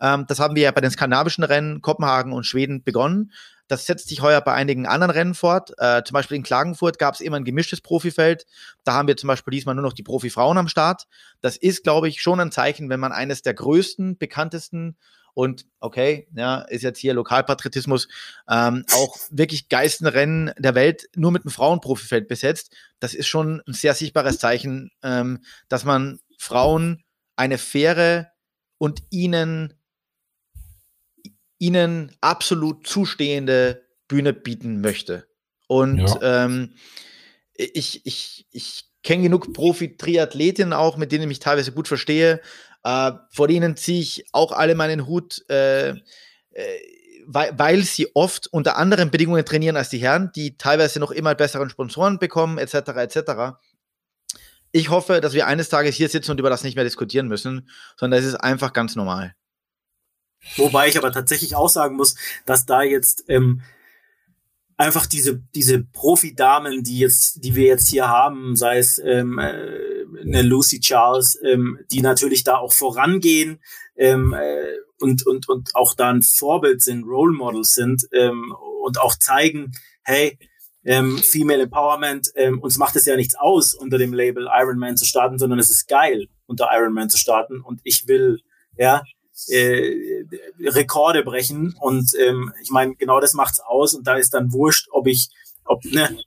Ähm, das haben wir ja bei den skandinavischen Rennen Kopenhagen und Schweden begonnen. Das setzt sich heuer bei einigen anderen Rennen fort. Äh, zum Beispiel in Klagenfurt gab es immer ein gemischtes Profifeld. Da haben wir zum Beispiel diesmal nur noch die Profifrauen am Start. Das ist, glaube ich, schon ein Zeichen, wenn man eines der größten, bekanntesten und okay, ja, ist jetzt hier Lokalpatriotismus, ähm, auch wirklich geilsten Rennen der Welt nur mit einem Frauenprofifeld besetzt. Das ist schon ein sehr sichtbares Zeichen, ähm, dass man Frauen eine faire und ihnen ihnen absolut zustehende Bühne bieten möchte. Und ja. ähm, ich, ich, ich kenne genug Profi-Triathletinnen auch, mit denen ich mich teilweise gut verstehe. Äh, vor denen ziehe ich auch alle meinen Hut, äh, äh, weil, weil sie oft unter anderen Bedingungen trainieren als die Herren, die teilweise noch immer besseren Sponsoren bekommen, etc. etc. Ich hoffe, dass wir eines Tages hier sitzen und über das nicht mehr diskutieren müssen, sondern es ist einfach ganz normal. Wobei ich aber tatsächlich auch sagen muss, dass da jetzt ähm, einfach diese diese Profi-Damen, die jetzt, die wir jetzt hier haben, sei es ähm, äh, eine Lucy Charles, ähm, die natürlich da auch vorangehen ähm, äh, und und und auch da ein Vorbild sind, Role Models sind ähm, und auch zeigen, hey, ähm, Female Empowerment, ähm, uns macht es ja nichts aus, unter dem Label Iron Man zu starten, sondern es ist geil, unter Iron Man zu starten. Und ich will ja äh, Rekorde brechen. Und ähm, ich meine, genau das macht's aus. Und da ist dann wurscht, ob ich, ob ne,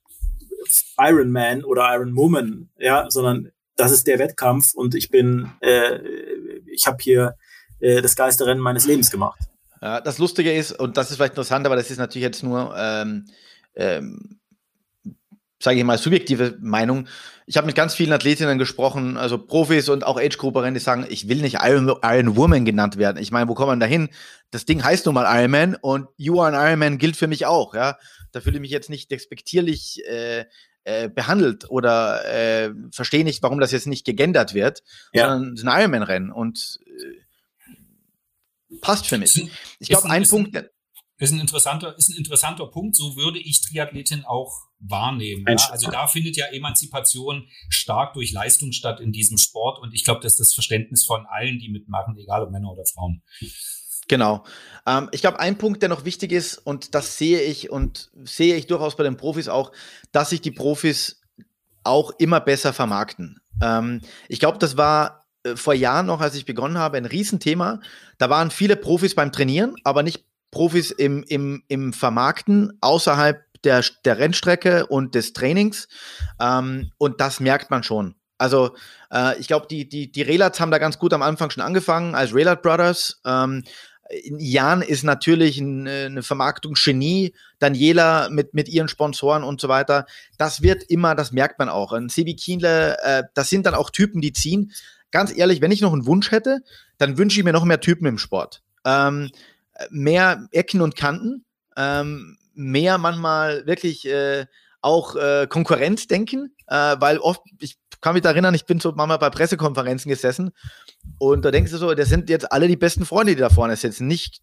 Iron Man oder Iron Woman, ja, sondern das ist der Wettkampf und ich bin, äh, ich habe hier äh, das geilste Rennen meines Lebens gemacht. Ja, das Lustige ist, und das ist vielleicht interessant, aber das ist natürlich jetzt nur ähm, ähm, sage ich mal, subjektive Meinung. Ich habe mit ganz vielen Athletinnen gesprochen, also Profis und auch Age-Grouperinnen, die sagen, ich will nicht Iron, Iron Woman genannt werden. Ich meine, wo kommt man da hin? Das Ding heißt nun mal Ironman und You are an Ironman gilt für mich auch, ja. Da fühle ich mich jetzt nicht despektierlich äh, äh, behandelt oder äh, verstehe nicht, warum das jetzt nicht gegendert wird, ja. sondern es ist ein Ironman-Rennen und äh, passt für mich. Ich glaube, ein Punkt, ist ein interessanter, ist ein interessanter Punkt. So würde ich Triathletin auch wahrnehmen. Ja? Also da findet ja Emanzipation stark durch Leistung statt in diesem Sport. Und ich glaube, das ist das Verständnis von allen, die mitmachen, egal ob Männer oder Frauen. Genau. Ähm, ich glaube, ein Punkt, der noch wichtig ist, und das sehe ich und sehe ich durchaus bei den Profis auch, dass sich die Profis auch immer besser vermarkten. Ähm, ich glaube, das war äh, vor Jahren noch, als ich begonnen habe, ein Riesenthema. Da waren viele Profis beim Trainieren, aber nicht Profis im, im, im Vermarkten außerhalb der, der Rennstrecke und des Trainings. Ähm, und das merkt man schon. Also äh, ich glaube, die, die, die Relats haben da ganz gut am Anfang schon angefangen als Relat Brothers. Ähm, Jan ist natürlich eine, eine Vermarktungsgenie, Daniela mit, mit ihren Sponsoren und so weiter. Das wird immer, das merkt man auch. Ein Sebi Kienle, äh, das sind dann auch Typen, die ziehen. Ganz ehrlich, wenn ich noch einen Wunsch hätte, dann wünsche ich mir noch mehr Typen im Sport. Ähm, mehr Ecken und Kanten, ähm, mehr manchmal wirklich äh, auch äh, Konkurrenz denken, äh, weil oft, ich kann mich erinnern, ich bin so manchmal bei Pressekonferenzen gesessen und da denkst du so, das sind jetzt alle die besten Freunde, die da vorne sitzen, nicht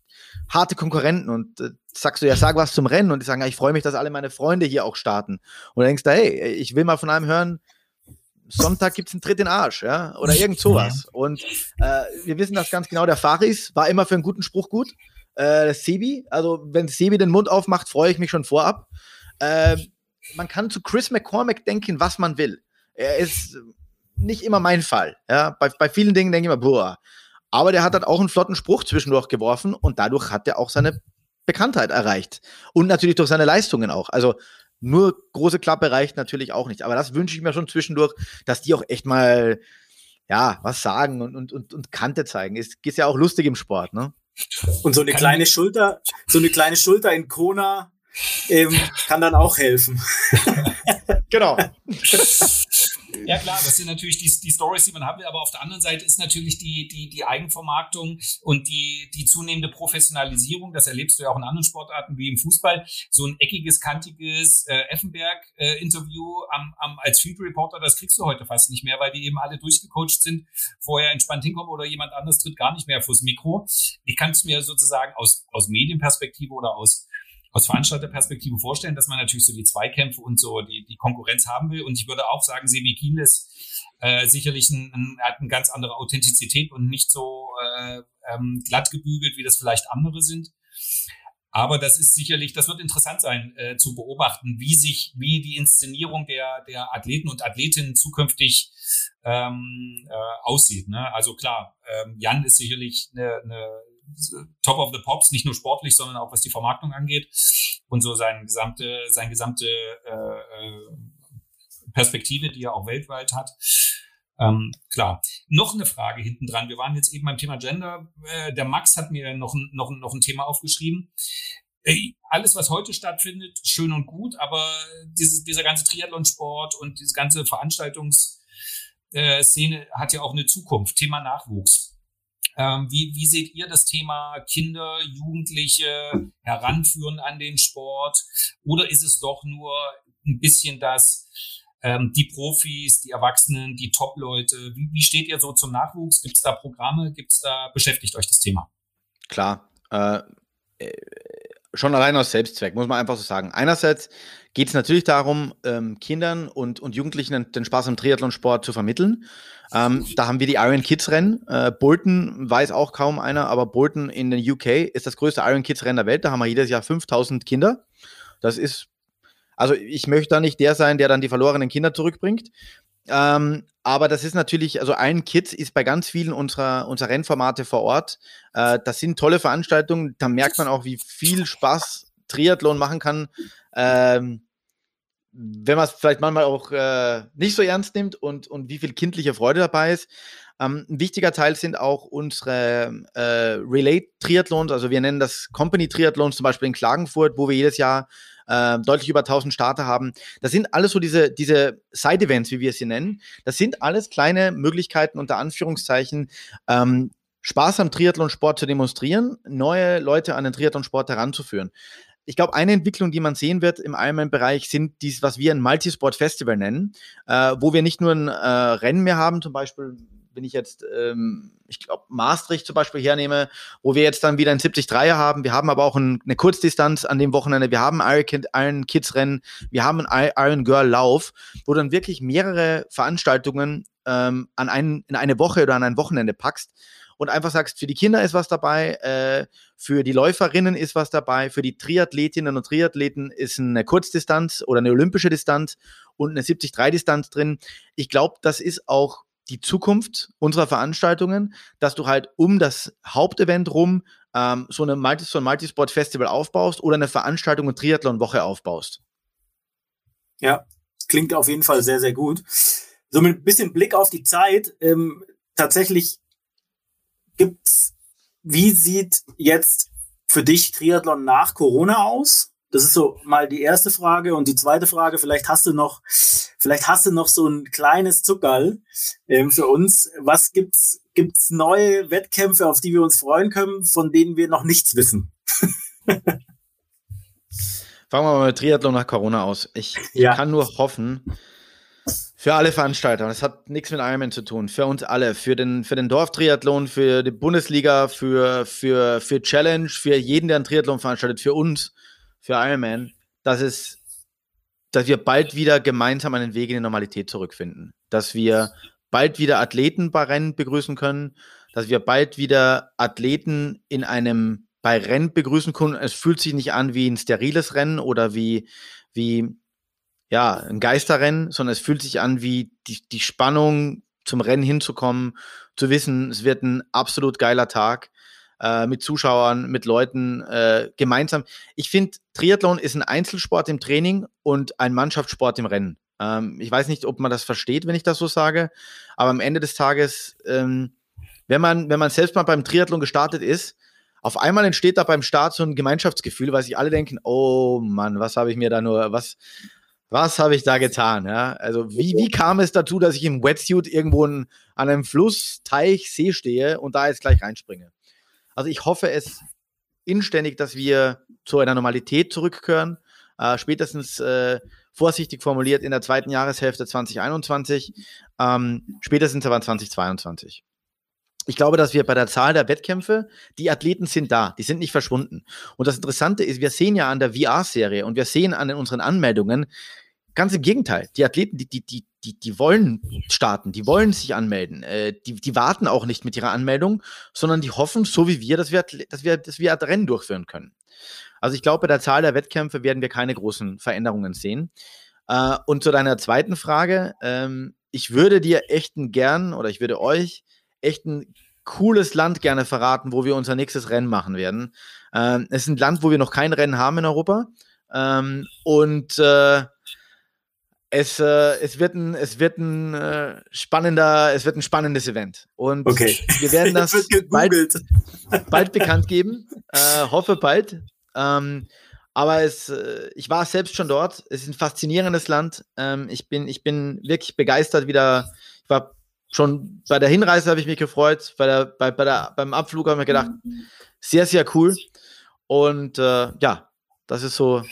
harte Konkurrenten und äh, sagst du, ja, sag was zum Rennen und die sagen, ja, ich freue mich, dass alle meine Freunde hier auch starten. Und dann denkst du, hey, ich will mal von einem hören, Sonntag gibt's einen Tritt in den Arsch, ja, oder irgend sowas. Und äh, wir wissen das ganz genau, der Faris war immer für einen guten Spruch gut. Äh, Sebi, also wenn Sebi den Mund aufmacht, freue ich mich schon vorab. Äh, man kann zu Chris McCormack denken, was man will. Er ist nicht immer mein Fall. Ja, bei, bei vielen Dingen denke ich immer, boah. Aber der hat dann auch einen flotten Spruch zwischendurch geworfen und dadurch hat er auch seine Bekanntheit erreicht. Und natürlich durch seine Leistungen auch. Also nur große Klappe reicht natürlich auch nicht. Aber das wünsche ich mir schon zwischendurch, dass die auch echt mal, ja, was sagen und, und, und, und Kante zeigen. Ist, ist ja auch lustig im Sport, ne? Und so eine kleine Schulter, so eine kleine Schulter in Kona ähm, kann dann auch helfen. <laughs> genau. Ja klar, das sind natürlich die, die Stories, die man haben will, aber auf der anderen Seite ist natürlich die, die, die Eigenvermarktung und die, die zunehmende Professionalisierung, das erlebst du ja auch in anderen Sportarten wie im Fußball, so ein eckiges, kantiges äh, Effenberg-Interview äh, am, am, als Field Reporter, das kriegst du heute fast nicht mehr, weil die eben alle durchgecoacht sind, vorher entspannt hinkommen oder jemand anderes tritt gar nicht mehr fürs Mikro. Ich kann es mir sozusagen aus, aus Medienperspektive oder aus aus Veranstalterperspektive vorstellen, dass man natürlich so die Zweikämpfe und so die, die Konkurrenz haben will. Und ich würde auch sagen, Sebi Kiel ist äh, sicherlich ein, ein, hat eine ganz andere Authentizität und nicht so äh, ähm, glatt gebügelt, wie das vielleicht andere sind. Aber das ist sicherlich, das wird interessant sein äh, zu beobachten, wie sich, wie die Inszenierung der, der Athleten und Athletinnen zukünftig ähm, äh, aussieht. Ne? Also klar, ähm, Jan ist sicherlich eine, eine Top of the Pops, nicht nur sportlich, sondern auch was die Vermarktung angeht und so seine gesamte, seine gesamte äh, äh, Perspektive, die er auch weltweit hat. Ähm, klar. Noch eine Frage hinten dran. Wir waren jetzt eben beim Thema Gender. Äh, der Max hat mir noch, noch, noch ein Thema aufgeschrieben. Äh, alles, was heute stattfindet, schön und gut, aber dieses, dieser ganze Triathlonsport und diese ganze Veranstaltungsszene äh, hat ja auch eine Zukunft. Thema Nachwuchs. Ähm, wie, wie seht ihr das Thema Kinder, Jugendliche heranführen an den Sport? Oder ist es doch nur ein bisschen das, ähm, die Profis, die Erwachsenen, die Top-Leute? Wie, wie steht ihr so zum Nachwuchs? Gibt es da Programme? Gibt es da, beschäftigt euch das Thema? Klar. Äh, äh, schon allein aus Selbstzweck, muss man einfach so sagen. Einerseits geht es natürlich darum, ähm, Kindern und, und Jugendlichen den Spaß am Triathlonsport zu vermitteln. Ähm, da haben wir die Iron Kids Rennen. Äh, Bolton weiß auch kaum einer, aber Bolton in den UK ist das größte Iron Kids Rennen der Welt. Da haben wir jedes Jahr 5000 Kinder. Das ist, also ich möchte da nicht der sein, der dann die verlorenen Kinder zurückbringt. Ähm, aber das ist natürlich, also Iron Kids ist bei ganz vielen unserer, unserer Rennformate vor Ort. Äh, das sind tolle Veranstaltungen. Da merkt man auch, wie viel Spaß Triathlon machen kann. Ähm, wenn man es vielleicht manchmal auch äh, nicht so ernst nimmt und, und wie viel kindliche Freude dabei ist. Ähm, ein wichtiger Teil sind auch unsere äh, Relay-Triathlons, also wir nennen das Company-Triathlons, zum Beispiel in Klagenfurt, wo wir jedes Jahr äh, deutlich über 1000 Starter haben. Das sind alles so diese, diese Side-Events, wie wir sie nennen. Das sind alles kleine Möglichkeiten unter Anführungszeichen, ähm, Spaß am Triathlonsport zu demonstrieren, neue Leute an den Triathlonsport heranzuführen ich glaube, eine Entwicklung, die man sehen wird im Ironman-Bereich, sind dies, was wir ein Multisport-Festival nennen, äh, wo wir nicht nur ein äh, Rennen mehr haben, zum Beispiel, wenn ich jetzt, ähm, ich glaube, Maastricht zum Beispiel hernehme, wo wir jetzt dann wieder ein 73er haben. Wir haben aber auch ein, eine Kurzdistanz an dem Wochenende. Wir haben Iron Kids Rennen. Wir haben ein Iron Girl Lauf, wo dann wirklich mehrere Veranstaltungen ähm, an einen, in eine Woche oder an ein Wochenende packst. und einfach sagst, für die Kinder ist was dabei, äh, für die Läuferinnen ist was dabei, für die Triathletinnen und Triathleten ist eine Kurzdistanz oder eine olympische Distanz und eine 70-3-Distanz drin. Ich glaube, das ist auch die Zukunft unserer Veranstaltungen, dass du halt um das Hauptevent rum ähm, so, eine Multi so ein Multisport-Festival aufbaust oder eine Veranstaltung und Triathlon-Woche aufbaust. Ja, klingt auf jeden Fall sehr, sehr gut. So mit ein bisschen Blick auf die Zeit, ähm, tatsächlich gibt's, wie sieht jetzt für dich Triathlon nach Corona aus? Das ist so mal die erste Frage. Und die zweite Frage, vielleicht hast du noch, vielleicht hast du noch so ein kleines Zuckerl ähm, für uns. Was gibt's, gibt's neue Wettkämpfe, auf die wir uns freuen können, von denen wir noch nichts wissen? <laughs> Fangen wir mal mit Triathlon nach Corona aus. Ich, ich ja. kann nur hoffen, für alle Veranstalter, das hat nichts mit Ironman zu tun, für uns alle, für den, für den Dorftriathlon, für die Bundesliga, für, für, für Challenge, für jeden, der einen Triathlon veranstaltet, für uns, für Ironman, dass es, dass wir bald wieder gemeinsam einen Weg in die Normalität zurückfinden. Dass wir bald wieder Athleten bei Rennen begrüßen können, dass wir bald wieder Athleten in einem bei Rennen begrüßen können. Es fühlt sich nicht an wie ein steriles Rennen oder wie, wie ja, ein Geisterrennen, sondern es fühlt sich an wie die, die Spannung zum Rennen hinzukommen, zu wissen, es wird ein absolut geiler Tag äh, mit Zuschauern, mit Leuten äh, gemeinsam. Ich finde, Triathlon ist ein Einzelsport im Training und ein Mannschaftssport im Rennen. Ähm, ich weiß nicht, ob man das versteht, wenn ich das so sage, aber am Ende des Tages, ähm, wenn man, wenn man selbst mal beim Triathlon gestartet ist, auf einmal entsteht da beim Start so ein Gemeinschaftsgefühl, weil sich alle denken, oh Mann, was habe ich mir da nur, was, was habe ich da getan? Ja? Also wie, wie kam es dazu, dass ich im Wetsuit irgendwo an einem Fluss, Teich, See stehe und da jetzt gleich reinspringe? Also ich hoffe es inständig, dass wir zu einer Normalität zurückkehren. Äh, spätestens äh, vorsichtig formuliert in der zweiten Jahreshälfte 2021, ähm, spätestens aber 2022. Ich glaube, dass wir bei der Zahl der Wettkämpfe, die Athleten sind da, die sind nicht verschwunden. Und das Interessante ist, wir sehen ja an der VR-Serie und wir sehen an unseren Anmeldungen, Ganz im Gegenteil. Die Athleten, die, die, die, die, die wollen starten, die wollen sich anmelden. Äh, die, die warten auch nicht mit ihrer Anmeldung, sondern die hoffen, so wie wir, dass wir, dass wir, dass wir Rennen durchführen können. Also ich glaube, bei der Zahl der Wettkämpfe werden wir keine großen Veränderungen sehen. Äh, und zu deiner zweiten Frage, ähm, ich würde dir echt ein gern oder ich würde euch echt ein cooles Land gerne verraten, wo wir unser nächstes Rennen machen werden. Ähm, es ist ein Land, wo wir noch kein Rennen haben in Europa. Ähm, und äh, es, äh, es wird ein, es wird ein äh, spannender, es wird ein spannendes Event. Und okay. wir werden <laughs> das bald, <laughs> bald bekannt geben. Äh, hoffe bald. Ähm, aber es, äh, ich war selbst schon dort. Es ist ein faszinierendes Land. Ähm, ich bin, ich bin wirklich begeistert wieder. Ich war schon bei der Hinreise habe ich mich gefreut. Bei der, bei, bei der, beim Abflug habe ich mir gedacht, sehr, sehr cool. Und äh, ja, das ist so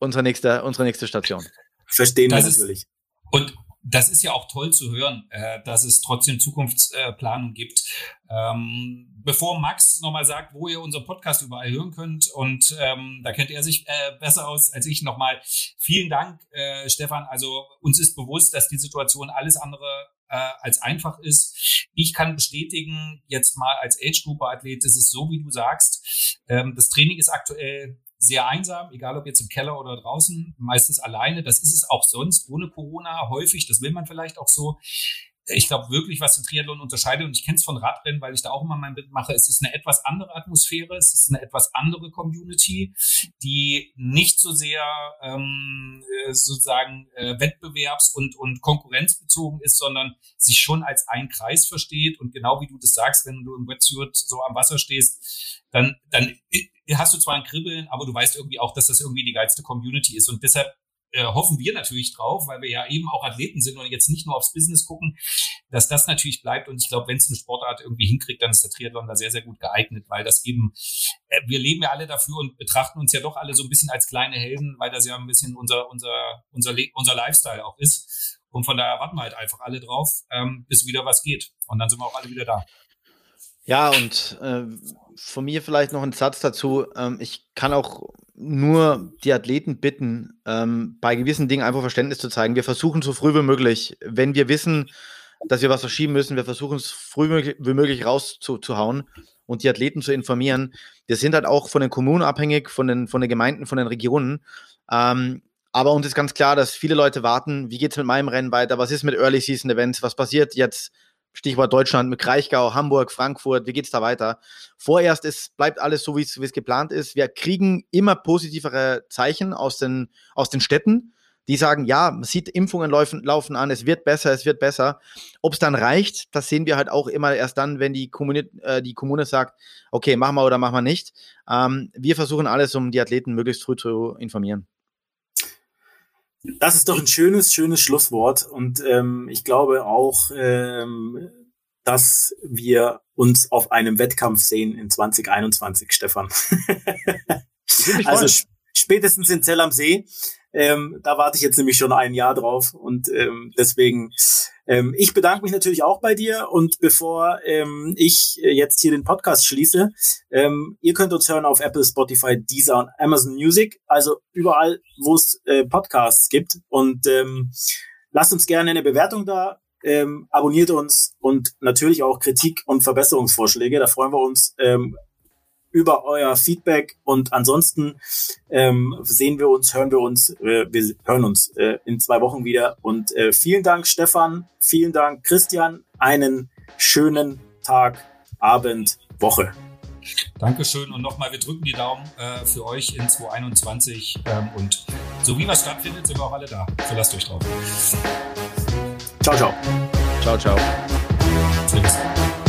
unsere nächste, unsere nächste Station verstehen das wir natürlich. Ist, und das ist ja auch toll zu hören, äh, dass es trotzdem Zukunftsplanung gibt. Ähm, bevor Max nochmal sagt, wo ihr unseren Podcast überall hören könnt, und ähm, da kennt er sich äh, besser aus als ich nochmal. Vielen Dank, äh, Stefan. Also uns ist bewusst, dass die Situation alles andere als einfach ist. Ich kann bestätigen, jetzt mal als Age-Group-Athlet, es ist so, wie du sagst. Ähm, das Training ist aktuell sehr einsam, egal ob jetzt im Keller oder draußen, meistens alleine. Das ist es auch sonst ohne Corona häufig. Das will man vielleicht auch so ich glaube wirklich, was den Triathlon unterscheidet, und ich kenne es von Radrennen, weil ich da auch immer mein Bild mache, es ist eine etwas andere Atmosphäre, es ist eine etwas andere Community, die nicht so sehr ähm, äh, sozusagen äh, wettbewerbs- und, und konkurrenzbezogen ist, sondern sich schon als ein Kreis versteht. Und genau wie du das sagst, wenn du im Wetsuit so am Wasser stehst, dann, dann hast du zwar ein Kribbeln, aber du weißt irgendwie auch, dass das irgendwie die geilste Community ist. Und deshalb äh, hoffen wir natürlich drauf, weil wir ja eben auch Athleten sind und jetzt nicht nur aufs Business gucken, dass das natürlich bleibt. Und ich glaube, wenn es eine Sportart irgendwie hinkriegt, dann ist der Triathlon da sehr, sehr gut geeignet, weil das eben, äh, wir leben ja alle dafür und betrachten uns ja doch alle so ein bisschen als kleine Helden, weil das ja ein bisschen unser, unser, unser, unser Lifestyle auch ist. Und von daher warten wir halt einfach alle drauf, ähm, bis wieder was geht. Und dann sind wir auch alle wieder da. Ja, und äh, von mir vielleicht noch ein Satz dazu. Ähm, ich kann auch nur die Athleten bitten, ähm, bei gewissen Dingen einfach Verständnis zu zeigen. Wir versuchen so früh wie möglich, wenn wir wissen, dass wir was verschieben müssen. Wir versuchen es früh wie möglich rauszuhauen und die Athleten zu informieren. Wir sind halt auch von den Kommunen abhängig, von den, von den Gemeinden, von den Regionen. Ähm, aber uns ist ganz klar, dass viele Leute warten, wie geht es mit meinem Rennen weiter, was ist mit Early Season Events, was passiert jetzt, Stichwort Deutschland mit Kraichgau, Hamburg, Frankfurt, wie geht es da weiter? Vorerst ist, bleibt alles so, wie es geplant ist. Wir kriegen immer positivere Zeichen aus den, aus den Städten die sagen, ja, man sieht, Impfungen laufen, laufen an, es wird besser, es wird besser. Ob es dann reicht, das sehen wir halt auch immer erst dann, wenn die Kommune, äh, die Kommune sagt, okay, machen wir oder machen wir nicht. Ähm, wir versuchen alles, um die Athleten möglichst früh zu informieren. Das ist doch ein schönes, schönes Schlusswort. Und ähm, ich glaube auch, ähm, dass wir uns auf einem Wettkampf sehen in 2021, Stefan. <laughs> also spätestens in Zell am See. Ähm, da warte ich jetzt nämlich schon ein Jahr drauf und ähm, deswegen, ähm, ich bedanke mich natürlich auch bei dir und bevor ähm, ich jetzt hier den Podcast schließe, ähm, ihr könnt uns hören auf Apple, Spotify, Deezer und Amazon Music, also überall, wo es äh, Podcasts gibt und ähm, lasst uns gerne eine Bewertung da, ähm, abonniert uns und natürlich auch Kritik und Verbesserungsvorschläge. Da freuen wir uns ähm, über euer Feedback und ansonsten ähm, sehen wir uns, hören wir uns, äh, wir hören uns äh, in zwei Wochen wieder und äh, vielen Dank Stefan, vielen Dank Christian, einen schönen Tag, Abend, Woche. Dankeschön und nochmal, wir drücken die Daumen äh, für euch in 2021 ähm, und so wie was stattfindet, sind wir auch alle da. Verlasst euch drauf. Ciao, ciao. Ciao, ciao. Tschüss.